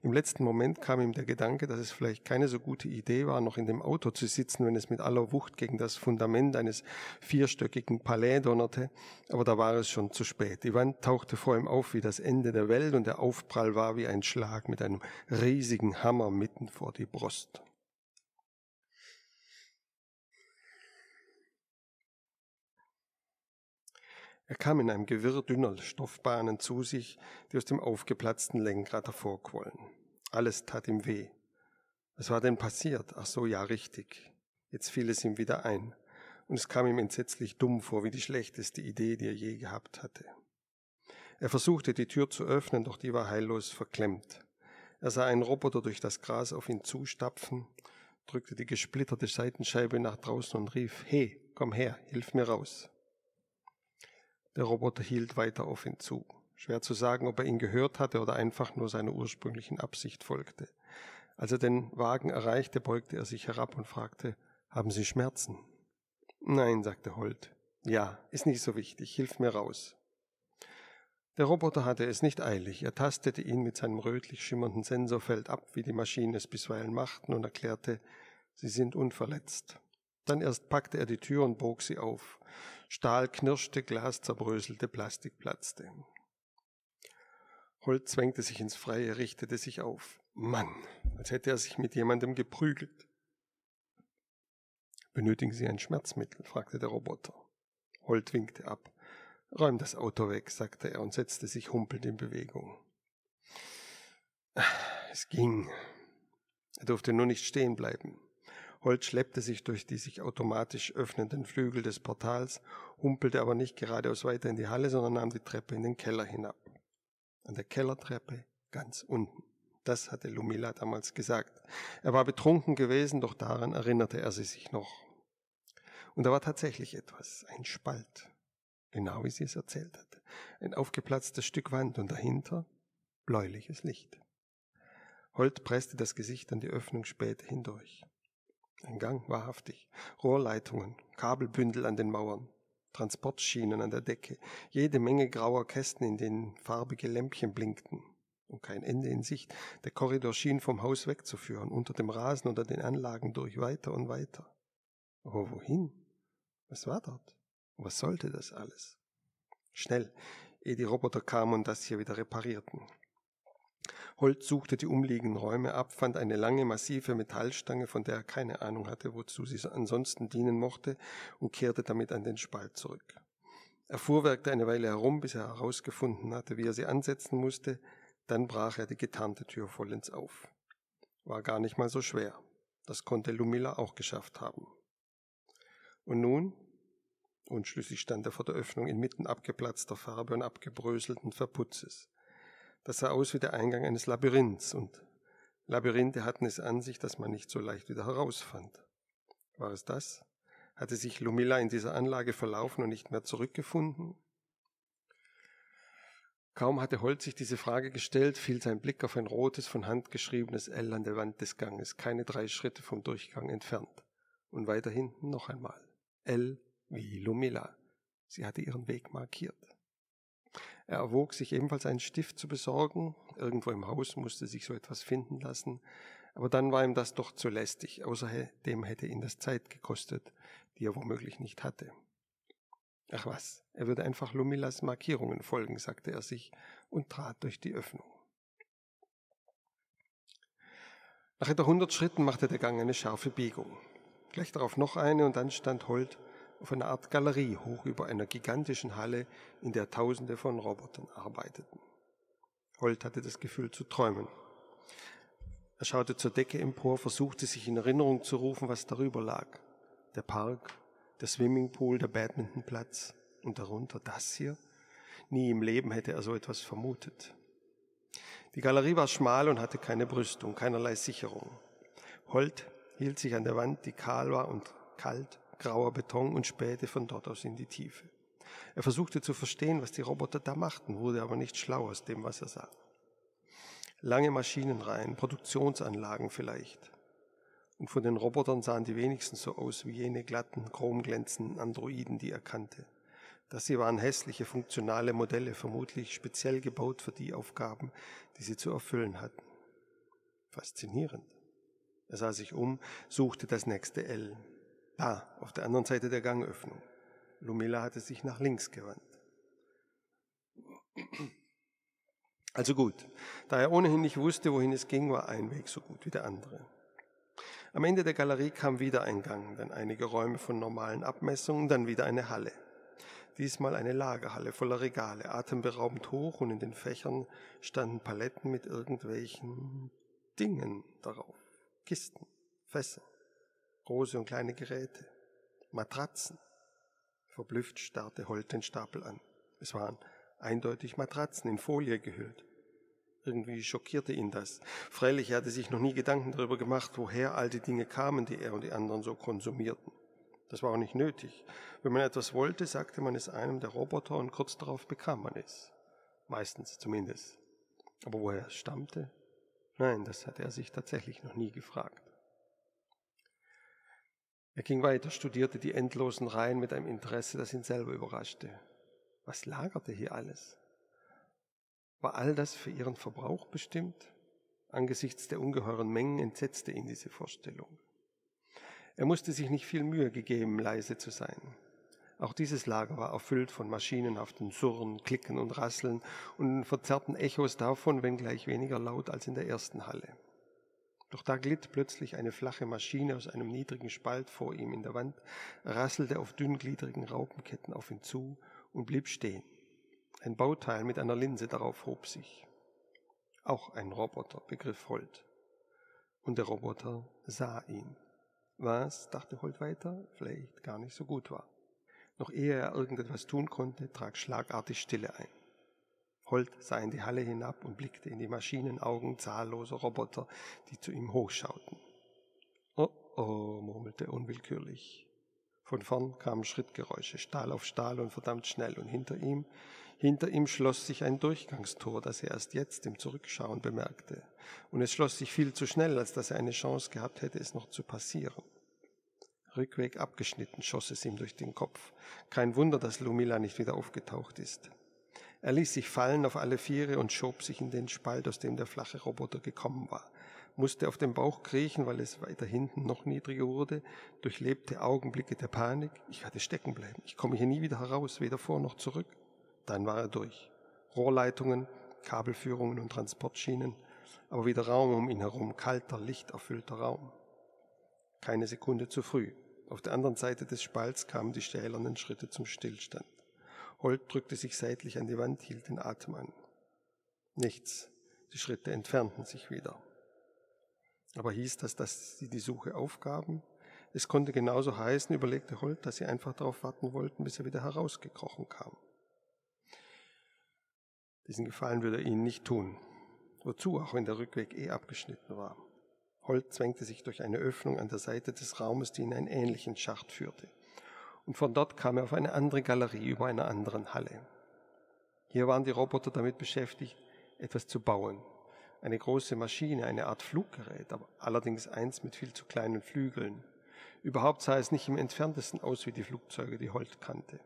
Im letzten Moment kam ihm der Gedanke, dass es vielleicht keine so gute Idee war, noch in dem Auto zu sitzen, wenn es mit aller Wucht gegen das Fundament eines vierstöckigen Palais donnerte, aber da war es schon zu spät. Die Wand tauchte vor ihm auf wie das Ende der Welt und der Aufprall war wie ein Schlag mit einem riesigen Hammer mitten vor die Brust. Er kam in einem Gewirr dünner Stoffbahnen zu sich, die aus dem aufgeplatzten Lenkrad hervorquollen. Alles tat ihm weh. Was war denn passiert? Ach so, ja, richtig. Jetzt fiel es ihm wieder ein. Und es kam ihm entsetzlich dumm vor, wie die schlechteste Idee, die er je gehabt hatte. Er versuchte, die Tür zu öffnen, doch die war heillos verklemmt. Er sah einen Roboter durch das Gras auf ihn zustapfen, drückte die gesplitterte Seitenscheibe nach draußen und rief, He, komm her, hilf mir raus. Der Roboter hielt weiter auf ihn zu. Schwer zu sagen, ob er ihn gehört hatte oder einfach nur seiner ursprünglichen Absicht folgte. Als er den Wagen erreichte, beugte er sich herab und fragte, haben Sie Schmerzen? Nein, sagte Holt. Ja, ist nicht so wichtig, hilf mir raus. Der Roboter hatte es nicht eilig. Er tastete ihn mit seinem rötlich schimmernden Sensorfeld ab, wie die Maschinen es bisweilen machten, und erklärte, Sie sind unverletzt. Dann erst packte er die Tür und bog sie auf. Stahl knirschte, Glas zerbröselte, Plastik platzte. Holt zwängte sich ins Freie, richtete sich auf. Mann, als hätte er sich mit jemandem geprügelt. Benötigen Sie ein Schmerzmittel? fragte der Roboter. Holt winkte ab. Räum das Auto weg, sagte er und setzte sich humpelnd in Bewegung. Es ging. Er durfte nur nicht stehen bleiben. Holt schleppte sich durch die sich automatisch öffnenden Flügel des Portals, humpelte aber nicht geradeaus weiter in die Halle, sondern nahm die Treppe in den Keller hinab. An der Kellertreppe ganz unten. Das hatte Lumila damals gesagt. Er war betrunken gewesen, doch daran erinnerte er sich noch. Und da war tatsächlich etwas, ein Spalt, genau wie sie es erzählt hatte. Ein aufgeplatztes Stück Wand und dahinter bläuliches Licht. Holt presste das Gesicht an die Öffnung später hindurch. Ein Gang, wahrhaftig. Rohrleitungen, Kabelbündel an den Mauern, Transportschienen an der Decke, jede Menge grauer Kästen, in denen farbige Lämpchen blinkten. Und kein Ende in Sicht. Der Korridor schien vom Haus wegzuführen, unter dem Rasen oder den Anlagen durch, weiter und weiter. Aber wohin? Was war dort? Was sollte das alles? Schnell, ehe die Roboter kamen und das hier wieder reparierten. Holz suchte die umliegenden Räume ab, fand eine lange, massive Metallstange, von der er keine Ahnung hatte, wozu sie ansonsten dienen mochte, und kehrte damit an den Spalt zurück. Er fuhrwerkte eine Weile herum, bis er herausgefunden hatte, wie er sie ansetzen musste, dann brach er die getarnte Tür vollends auf. War gar nicht mal so schwer. Das konnte Lumilla auch geschafft haben. Und nun? Unschlüssig stand er vor der Öffnung inmitten abgeplatzter Farbe und abgebröselten Verputzes. Das sah aus wie der Eingang eines Labyrinths und Labyrinthe hatten es an sich, dass man nicht so leicht wieder herausfand. War es das? Hatte sich Lumilla in dieser Anlage verlaufen und nicht mehr zurückgefunden? Kaum hatte Holt sich diese Frage gestellt, fiel sein Blick auf ein rotes, von Hand geschriebenes L an der Wand des Ganges, keine drei Schritte vom Durchgang entfernt. Und weiter hinten noch einmal. L wie Lumilla. Sie hatte ihren Weg markiert. Er erwog sich ebenfalls einen Stift zu besorgen. Irgendwo im Haus musste sich so etwas finden lassen. Aber dann war ihm das doch zu lästig. Außerdem hätte ihn das Zeit gekostet, die er womöglich nicht hatte. Ach was, er würde einfach Lumillas Markierungen folgen, sagte er sich und trat durch die Öffnung. Nach etwa hundert Schritten machte der Gang eine scharfe Biegung. Gleich darauf noch eine und dann stand Holt auf einer Art Galerie hoch über einer gigantischen Halle, in der Tausende von Robotern arbeiteten. Holt hatte das Gefühl zu träumen. Er schaute zur Decke empor, versuchte sich in Erinnerung zu rufen, was darüber lag. Der Park, der Swimmingpool, der Badmintonplatz und darunter das hier. Nie im Leben hätte er so etwas vermutet. Die Galerie war schmal und hatte keine Brüstung, keinerlei Sicherung. Holt hielt sich an der Wand, die kahl war und kalt grauer Beton und spähte von dort aus in die Tiefe. Er versuchte zu verstehen, was die Roboter da machten, wurde aber nicht schlau aus dem, was er sah. Lange Maschinenreihen, Produktionsanlagen vielleicht. Und von den Robotern sahen die wenigsten so aus wie jene glatten, chromglänzenden Androiden, die er kannte. Das sie waren hässliche, funktionale Modelle, vermutlich speziell gebaut für die Aufgaben, die sie zu erfüllen hatten. Faszinierend. Er sah sich um, suchte das nächste L. Da, auf der anderen Seite der Gangöffnung. Lumilla hatte sich nach links gewandt. Also gut, da er ohnehin nicht wusste, wohin es ging, war ein Weg so gut wie der andere. Am Ende der Galerie kam wieder ein Gang, dann einige Räume von normalen Abmessungen, dann wieder eine Halle. Diesmal eine Lagerhalle voller Regale, atemberaubend hoch und in den Fächern standen Paletten mit irgendwelchen Dingen darauf. Kisten, Fässer, große und kleine Geräte, Matratzen. Verblüfft starrte Holt den Stapel an. Es waren eindeutig Matratzen in Folie gehüllt. Irgendwie schockierte ihn das. Freilich, hatte sich noch nie Gedanken darüber gemacht, woher all die Dinge kamen, die er und die anderen so konsumierten. Das war auch nicht nötig. Wenn man etwas wollte, sagte man es einem der Roboter und kurz darauf bekam man es. Meistens zumindest. Aber woher es stammte? Nein, das hatte er sich tatsächlich noch nie gefragt. Er ging weiter, studierte die endlosen Reihen mit einem Interesse, das ihn selber überraschte. Was lagerte hier alles? War all das für ihren Verbrauch bestimmt? Angesichts der ungeheuren Mengen entsetzte ihn diese Vorstellung. Er musste sich nicht viel Mühe gegeben, leise zu sein. Auch dieses Lager war erfüllt von maschinenhaften Surren, Klicken und Rasseln und verzerrten Echos davon, wenngleich weniger laut als in der ersten Halle. Doch da glitt plötzlich eine flache Maschine aus einem niedrigen Spalt vor ihm in der Wand, rasselte auf dünngliedrigen Raupenketten auf ihn zu und blieb stehen. Ein Bauteil mit einer Linse darauf hob sich. Auch ein Roboter, begriff Holt. Und der Roboter sah ihn was, dachte Holt weiter, vielleicht gar nicht so gut war. Noch ehe er irgendetwas tun konnte, trat schlagartig Stille ein. Holt sah in die Halle hinab und blickte in die Maschinenaugen zahlloser Roboter, die zu ihm hochschauten. Oh, oh, murmelte unwillkürlich. Von vorn kamen Schrittgeräusche, Stahl auf Stahl und verdammt schnell, und hinter ihm, hinter ihm schloss sich ein Durchgangstor, das er erst jetzt im Zurückschauen bemerkte. Und es schloss sich viel zu schnell, als dass er eine Chance gehabt hätte, es noch zu passieren. Rückweg abgeschnitten schoss es ihm durch den Kopf. Kein Wunder, dass Lumila nicht wieder aufgetaucht ist. Er ließ sich fallen auf alle Viere und schob sich in den Spalt, aus dem der flache Roboter gekommen war musste auf den Bauch kriechen, weil es weiter hinten noch niedriger wurde, durchlebte Augenblicke der Panik. Ich werde stecken bleiben. Ich komme hier nie wieder heraus, weder vor noch zurück. Dann war er durch. Rohrleitungen, Kabelführungen und Transportschienen, aber wieder Raum um ihn herum, kalter, lichterfüllter Raum. Keine Sekunde zu früh. Auf der anderen Seite des Spalts kamen die stählernen Schritte zum Stillstand. Holt drückte sich seitlich an die Wand, hielt den Atem an. Nichts. Die Schritte entfernten sich wieder. Aber hieß das, dass sie die Suche aufgaben? Es konnte genauso heißen, überlegte Holt, dass sie einfach darauf warten wollten, bis er wieder herausgekrochen kam. Diesen Gefallen würde er ihnen nicht tun. Wozu, auch wenn der Rückweg eh abgeschnitten war. Holt zwängte sich durch eine Öffnung an der Seite des Raumes, die in einen ähnlichen Schacht führte. Und von dort kam er auf eine andere Galerie über einer anderen Halle. Hier waren die Roboter damit beschäftigt, etwas zu bauen, eine große Maschine, eine Art Fluggerät, aber allerdings eins mit viel zu kleinen Flügeln. Überhaupt sah es nicht im entferntesten aus wie die Flugzeuge, die Holt kannte.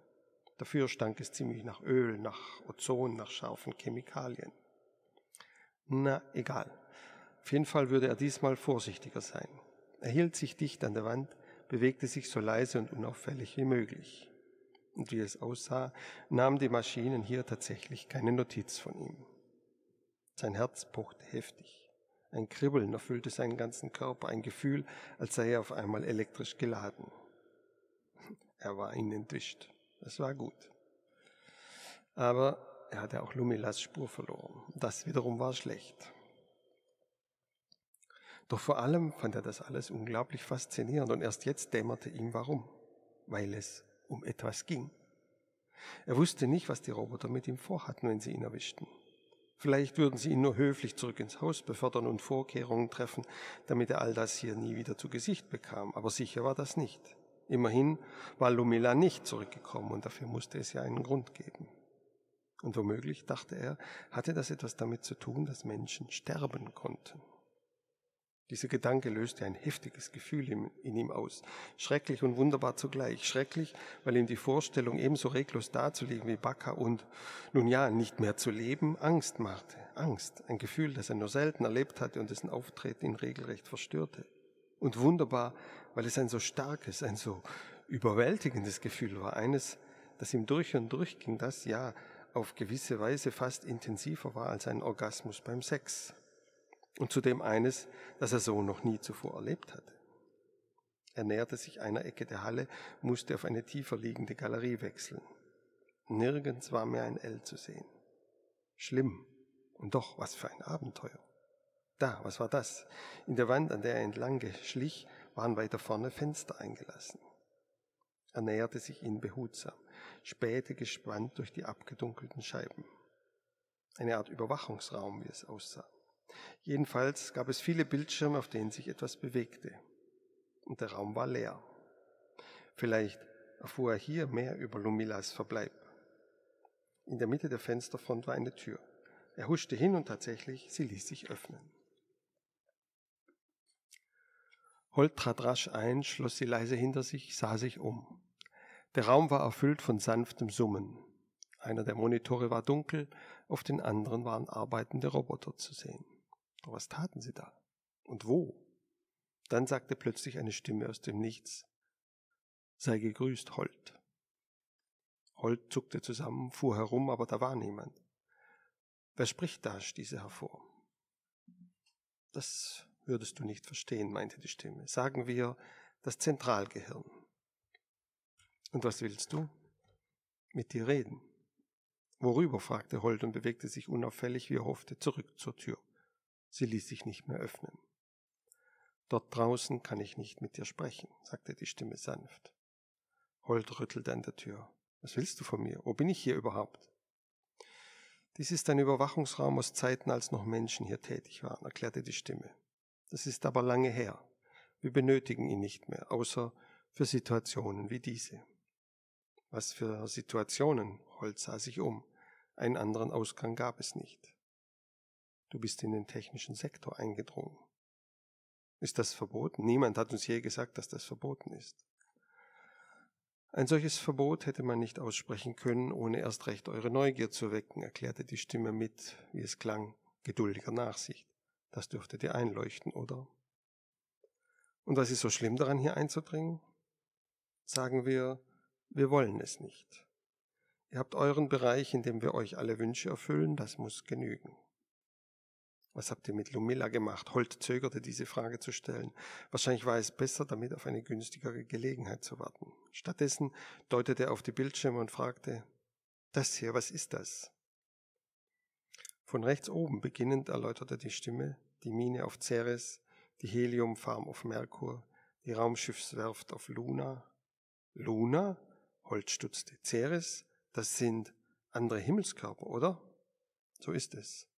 Dafür stank es ziemlich nach Öl, nach Ozon, nach scharfen Chemikalien. Na, egal. Auf jeden Fall würde er diesmal vorsichtiger sein. Er hielt sich dicht an der Wand, bewegte sich so leise und unauffällig wie möglich. Und wie es aussah, nahmen die Maschinen hier tatsächlich keine Notiz von ihm. Sein Herz pochte heftig. Ein Kribbeln erfüllte seinen ganzen Körper, ein Gefühl, als sei er auf einmal elektrisch geladen. Er war ihnen entwischt. Das war gut. Aber er hatte auch Lumilas Spur verloren. Das wiederum war schlecht. Doch vor allem fand er das alles unglaublich faszinierend und erst jetzt dämmerte ihm warum. Weil es um etwas ging. Er wusste nicht, was die Roboter mit ihm vorhatten, wenn sie ihn erwischten. Vielleicht würden sie ihn nur höflich zurück ins Haus befördern und Vorkehrungen treffen, damit er all das hier nie wieder zu Gesicht bekam. Aber sicher war das nicht. Immerhin war Lumila nicht zurückgekommen und dafür musste es ja einen Grund geben. Und womöglich, dachte er, hatte das etwas damit zu tun, dass Menschen sterben konnten. Dieser Gedanke löste ein heftiges Gefühl in, ihm aus. Schrecklich und wunderbar zugleich. Schrecklich, weil ihm die Vorstellung, ebenso reglos dazulegen wie Baka und, nun ja, nicht mehr zu leben, Angst machte. Angst. Ein Gefühl, das er nur selten erlebt hatte und dessen Auftreten ihn regelrecht verstörte. Und wunderbar, weil es ein so starkes, ein so überwältigendes Gefühl war. Eines, das ihm durch und durch ging, das ja auf gewisse Weise fast intensiver war als ein Orgasmus beim Sex und zudem eines, das er so noch nie zuvor erlebt hatte. Er näherte sich einer Ecke der Halle, musste auf eine tiefer liegende Galerie wechseln. Nirgends war mehr ein L zu sehen. Schlimm. Und doch, was für ein Abenteuer. Da, was war das? In der Wand, an der er entlang schlich, waren weiter vorne Fenster eingelassen. Er näherte sich ihnen behutsam, spähte gespannt durch die abgedunkelten Scheiben. Eine Art Überwachungsraum, wie es aussah. Jedenfalls gab es viele Bildschirme, auf denen sich etwas bewegte. Und der Raum war leer. Vielleicht erfuhr er hier mehr über Lumilas Verbleib. In der Mitte der Fensterfront war eine Tür. Er huschte hin und tatsächlich, sie ließ sich öffnen. Holt trat rasch ein, schloss sie leise hinter sich, sah sich um. Der Raum war erfüllt von sanftem Summen. Einer der Monitore war dunkel, auf den anderen waren arbeitende Roboter zu sehen. Doch was taten sie da? Und wo? Dann sagte plötzlich eine Stimme aus dem Nichts, sei gegrüßt, Holt. Holt zuckte zusammen, fuhr herum, aber da war niemand. Wer spricht da? stieß er hervor. Das würdest du nicht verstehen, meinte die Stimme. Sagen wir das Zentralgehirn. Und was willst du? Mit dir reden. Worüber? fragte Holt und bewegte sich unauffällig, wie er hoffte, zurück zur Tür. Sie ließ sich nicht mehr öffnen. Dort draußen kann ich nicht mit dir sprechen, sagte die Stimme sanft. Holt rüttelte an der Tür. Was willst du von mir? Wo bin ich hier überhaupt? Dies ist ein Überwachungsraum aus Zeiten, als noch Menschen hier tätig waren, erklärte die Stimme. Das ist aber lange her. Wir benötigen ihn nicht mehr, außer für Situationen wie diese. Was für Situationen? Holt sah sich um. Einen anderen Ausgang gab es nicht. Du bist in den technischen Sektor eingedrungen. Ist das verboten? Niemand hat uns je gesagt, dass das verboten ist. Ein solches Verbot hätte man nicht aussprechen können, ohne erst recht eure Neugier zu wecken, erklärte die Stimme mit, wie es klang, geduldiger Nachsicht. Das dürfte dir einleuchten, oder? Und was ist so schlimm daran, hier einzudringen? Sagen wir, wir wollen es nicht. Ihr habt euren Bereich, in dem wir euch alle Wünsche erfüllen, das muss genügen. Was habt ihr mit Lumilla gemacht? Holt zögerte, diese Frage zu stellen. Wahrscheinlich war es besser, damit auf eine günstigere Gelegenheit zu warten. Stattdessen deutete er auf die Bildschirme und fragte, das hier, was ist das? Von rechts oben beginnend erläuterte die Stimme, die Mine auf Ceres, die Heliumfarm auf Merkur, die Raumschiffswerft auf Luna. Luna? Holt stutzte. Ceres? Das sind andere Himmelskörper, oder? So ist es.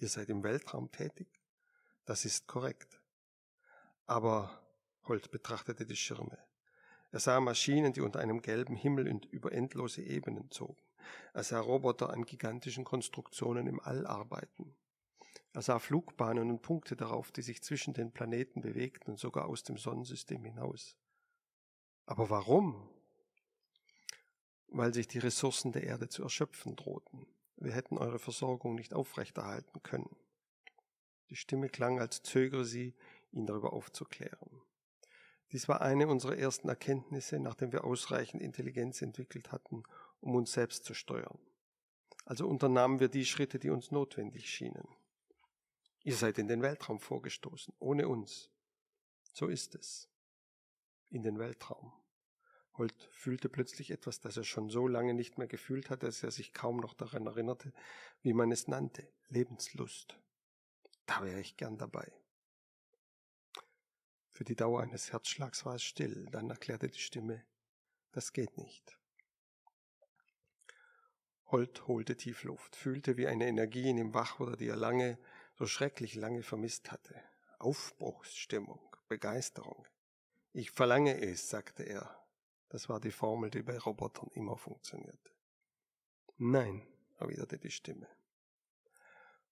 Ihr seid im Weltraum tätig? Das ist korrekt. Aber Holt betrachtete die Schirme. Er sah Maschinen, die unter einem gelben Himmel und über endlose Ebenen zogen. Er sah Roboter an gigantischen Konstruktionen im All arbeiten. Er sah Flugbahnen und Punkte darauf, die sich zwischen den Planeten bewegten und sogar aus dem Sonnensystem hinaus. Aber warum? Weil sich die Ressourcen der Erde zu erschöpfen drohten. Wir hätten eure Versorgung nicht aufrechterhalten können. Die Stimme klang, als zögere sie, ihn darüber aufzuklären. Dies war eine unserer ersten Erkenntnisse, nachdem wir ausreichend Intelligenz entwickelt hatten, um uns selbst zu steuern. Also unternahmen wir die Schritte, die uns notwendig schienen. Ihr seid in den Weltraum vorgestoßen, ohne uns. So ist es. In den Weltraum. Holt fühlte plötzlich etwas, das er schon so lange nicht mehr gefühlt hatte, dass er sich kaum noch daran erinnerte, wie man es nannte, Lebenslust. Da wäre ich gern dabei. Für die Dauer eines Herzschlags war es still, dann erklärte die Stimme, das geht nicht. Holt holte tief Luft, fühlte, wie eine Energie in ihm wach wurde, die er lange, so schrecklich lange vermisst hatte. Aufbruchsstimmung, Begeisterung. Ich verlange es, sagte er, das war die Formel, die bei Robotern immer funktionierte. Nein, erwiderte die Stimme.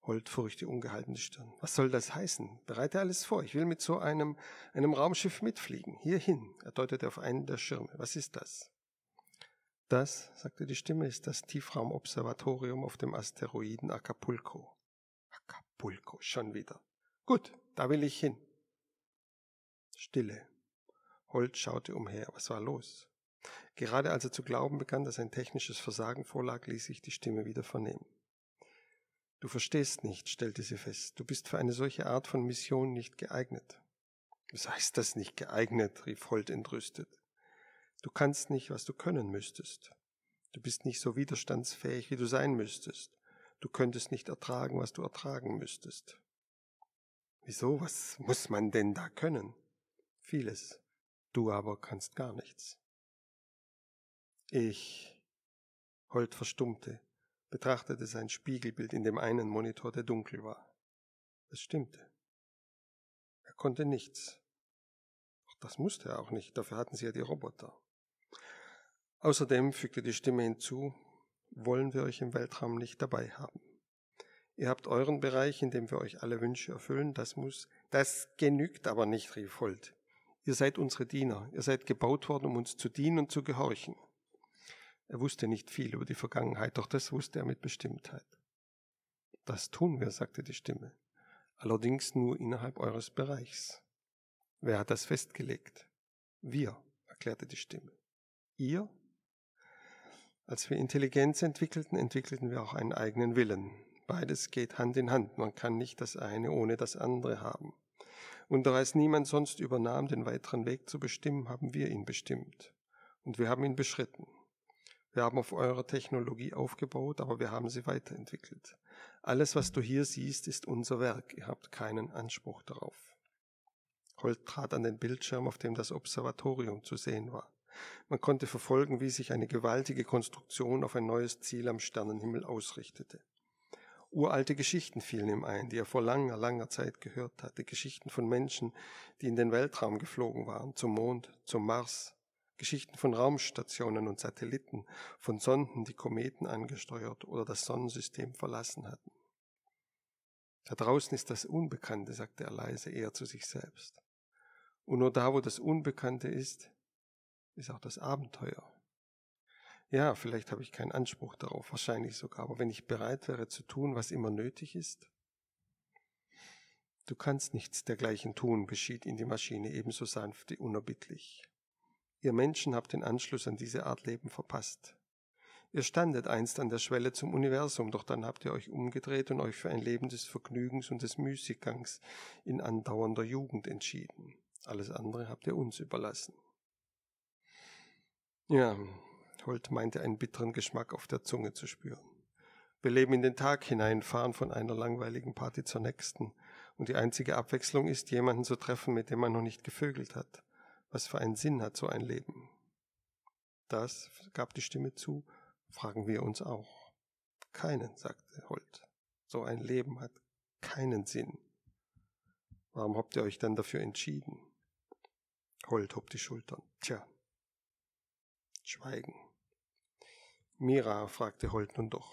Holt furcht die ungehaltene Stirn. Was soll das heißen? Bereite alles vor. Ich will mit so einem, einem Raumschiff mitfliegen. Hierhin. Er deutete auf einen der Schirme. Was ist das? Das, sagte die Stimme, ist das Tiefraumobservatorium auf dem Asteroiden Acapulco. Acapulco, schon wieder. Gut, da will ich hin. Stille. Holt schaute umher. Was war los? Gerade als er zu glauben begann, dass ein technisches Versagen vorlag, ließ sich die Stimme wieder vernehmen. Du verstehst nicht, stellte sie fest. Du bist für eine solche Art von Mission nicht geeignet. Was heißt das nicht geeignet? rief Holt entrüstet. Du kannst nicht, was du können müsstest. Du bist nicht so widerstandsfähig, wie du sein müsstest. Du könntest nicht ertragen, was du ertragen müsstest. Wieso? Was muss man denn da können? Vieles. Du aber kannst gar nichts. Ich. Holt verstummte betrachtete sein Spiegelbild in dem einen Monitor, der dunkel war. Es stimmte. Er konnte nichts. Doch das musste er auch nicht, dafür hatten sie ja die Roboter. Außerdem fügte die Stimme hinzu, wollen wir euch im Weltraum nicht dabei haben. Ihr habt euren Bereich, in dem wir euch alle Wünsche erfüllen, das muss, das genügt aber nicht, rief Holt. Ihr seid unsere Diener, ihr seid gebaut worden, um uns zu dienen und zu gehorchen. Er wusste nicht viel über die Vergangenheit, doch das wusste er mit Bestimmtheit. Das tun wir, sagte die Stimme, allerdings nur innerhalb eures Bereichs. Wer hat das festgelegt? Wir, erklärte die Stimme. Ihr? Als wir Intelligenz entwickelten, entwickelten wir auch einen eigenen Willen. Beides geht Hand in Hand. Man kann nicht das eine ohne das andere haben. Und da es niemand sonst übernahm, den weiteren Weg zu bestimmen, haben wir ihn bestimmt. Und wir haben ihn beschritten. Wir haben auf eurer Technologie aufgebaut, aber wir haben sie weiterentwickelt. Alles, was du hier siehst, ist unser Werk. Ihr habt keinen Anspruch darauf. Holt trat an den Bildschirm, auf dem das Observatorium zu sehen war. Man konnte verfolgen, wie sich eine gewaltige Konstruktion auf ein neues Ziel am Sternenhimmel ausrichtete. Uralte Geschichten fielen ihm ein, die er vor langer, langer Zeit gehört hatte. Geschichten von Menschen, die in den Weltraum geflogen waren, zum Mond, zum Mars, Geschichten von Raumstationen und Satelliten, von Sonden, die Kometen angesteuert oder das Sonnensystem verlassen hatten. Da draußen ist das Unbekannte, sagte er leise, eher zu sich selbst. Und nur da, wo das Unbekannte ist, ist auch das Abenteuer. Ja, vielleicht habe ich keinen Anspruch darauf, wahrscheinlich sogar, aber wenn ich bereit wäre zu tun, was immer nötig ist, Du kannst nichts dergleichen tun, beschied ihn die Maschine ebenso sanft wie unerbittlich. Ihr Menschen habt den Anschluss an diese Art Leben verpasst. Ihr standet einst an der Schwelle zum Universum, doch dann habt ihr euch umgedreht und euch für ein Leben des Vergnügens und des Müßiggangs in andauernder Jugend entschieden. Alles andere habt ihr uns überlassen. Ja, Holt meinte einen bitteren Geschmack auf der Zunge zu spüren. Wir leben in den Tag hinein, fahren von einer langweiligen Party zur nächsten, und die einzige Abwechslung ist, jemanden zu treffen, mit dem man noch nicht gevögelt hat. Was für einen Sinn hat so ein Leben? Das, gab die Stimme zu, fragen wir uns auch. Keinen, sagte Holt. So ein Leben hat keinen Sinn. Warum habt ihr euch dann dafür entschieden? Holt hob die Schultern. Tja. Schweigen. Mira, fragte Holt nun doch,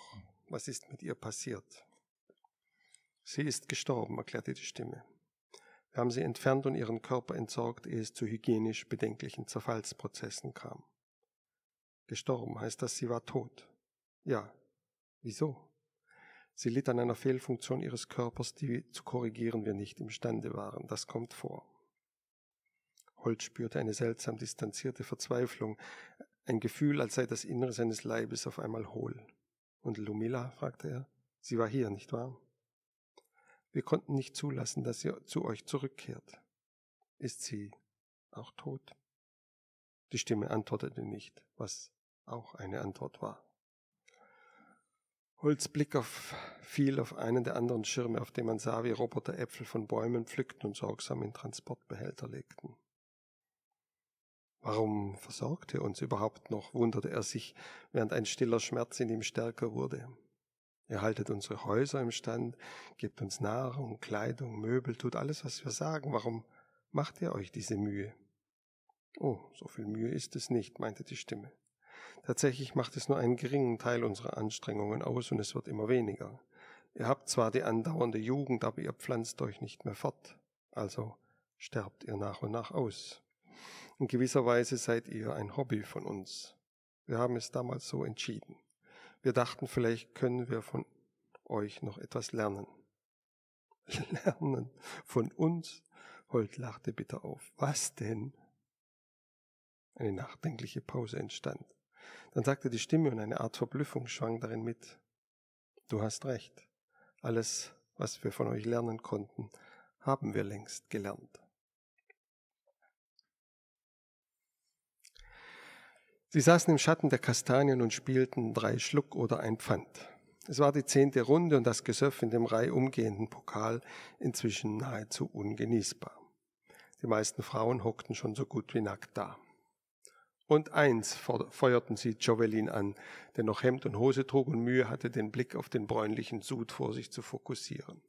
was ist mit ihr passiert? Sie ist gestorben, erklärte die Stimme. Wir haben sie entfernt und ihren Körper entsorgt, ehe es zu hygienisch bedenklichen Zerfallsprozessen kam. Gestorben heißt das, sie war tot. Ja. Wieso? Sie litt an einer Fehlfunktion ihres Körpers, die zu korrigieren wir nicht imstande waren. Das kommt vor. Holt spürte eine seltsam distanzierte Verzweiflung, ein Gefühl, als sei das Innere seines Leibes auf einmal hohl. Und Lumila? fragte er. Sie war hier, nicht wahr? Wir konnten nicht zulassen, dass sie zu euch zurückkehrt. Ist sie auch tot? Die Stimme antwortete nicht, was auch eine Antwort war. Holz Blick auf, fiel auf einen der anderen Schirme, auf dem man sah, wie Roboter Äpfel von Bäumen pflückten und sorgsam in Transportbehälter legten. Warum versorgt er uns überhaupt noch? wunderte er sich, während ein stiller Schmerz in ihm stärker wurde. Ihr haltet unsere Häuser im Stand, gebt uns Nahrung, Kleidung, Möbel, tut alles, was wir sagen. Warum macht ihr euch diese Mühe? Oh, so viel Mühe ist es nicht, meinte die Stimme. Tatsächlich macht es nur einen geringen Teil unserer Anstrengungen aus und es wird immer weniger. Ihr habt zwar die andauernde Jugend, aber ihr pflanzt euch nicht mehr fort. Also sterbt ihr nach und nach aus. In gewisser Weise seid ihr ein Hobby von uns. Wir haben es damals so entschieden. Wir dachten, vielleicht können wir von euch noch etwas lernen. <laughs> Lernen von uns? Holt lachte bitter auf. Was denn? Eine nachdenkliche Pause entstand. Dann sagte die Stimme und eine Art Verblüffung schwang darin mit. Du hast recht. Alles, was wir von euch lernen konnten, haben wir längst gelernt. Sie saßen im Schatten der Kastanien und spielten drei Schluck oder ein Pfand. Es war die zehnte Runde und das Gesöff in dem reihumgehenden Pokal inzwischen nahezu ungenießbar. Die meisten Frauen hockten schon so gut wie nackt da. Und eins feuerten sie Jovelin an, der noch Hemd und Hose trug und Mühe hatte, den Blick auf den bräunlichen Sud vor sich zu fokussieren.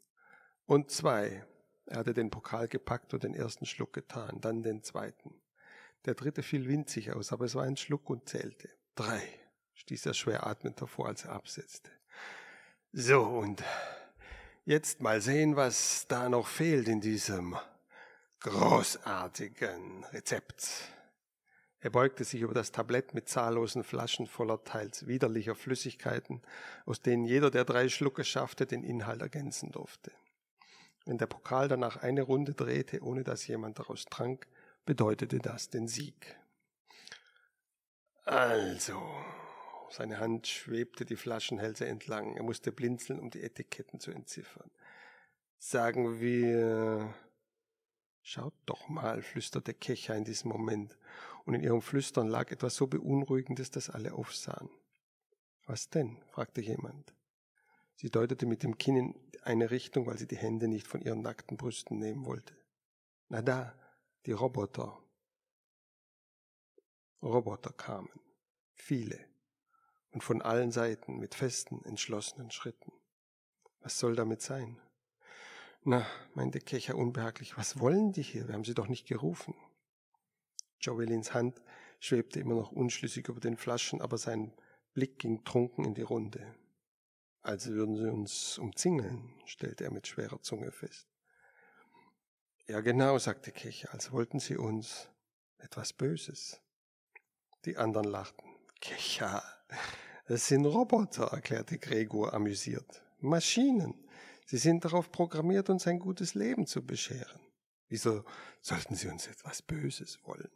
Und zwei, er hatte den Pokal gepackt und den ersten Schluck getan, dann den zweiten. Der dritte fiel winzig aus, aber es war ein Schluck und zählte. Drei, stieß er schwer atmend hervor, als er absetzte. So, und jetzt mal sehen, was da noch fehlt in diesem großartigen Rezept. Er beugte sich über das Tablett mit zahllosen Flaschen voller teils widerlicher Flüssigkeiten, aus denen jeder der drei Schlucke schaffte, den Inhalt ergänzen durfte. Wenn der Pokal danach eine Runde drehte, ohne dass jemand daraus trank, bedeutete das den Sieg. Also, seine Hand schwebte die Flaschenhälse entlang. Er musste blinzeln, um die Etiketten zu entziffern. Sagen wir, schaut doch mal, flüsterte Kecha in diesem Moment, und in ihrem Flüstern lag etwas so Beunruhigendes, dass alle aufsahen. Was denn? fragte jemand. Sie deutete mit dem Kinn in eine Richtung, weil sie die Hände nicht von ihren nackten Brüsten nehmen wollte. Na da, die Roboter. Roboter kamen, viele, und von allen Seiten mit festen, entschlossenen Schritten. Was soll damit sein? Na, meinte Kecher unbehaglich, was wollen die hier? Wir haben sie doch nicht gerufen. Joelins Hand schwebte immer noch unschlüssig über den Flaschen, aber sein Blick ging trunken in die Runde. Als würden sie uns umzingeln, stellte er mit schwerer Zunge fest. Ja, genau, sagte Kecher, als wollten sie uns etwas Böses. Die anderen lachten. Kecher, es sind Roboter, erklärte Gregor amüsiert. Maschinen. Sie sind darauf programmiert, uns ein gutes Leben zu bescheren. Wieso sollten sie uns etwas Böses wollen?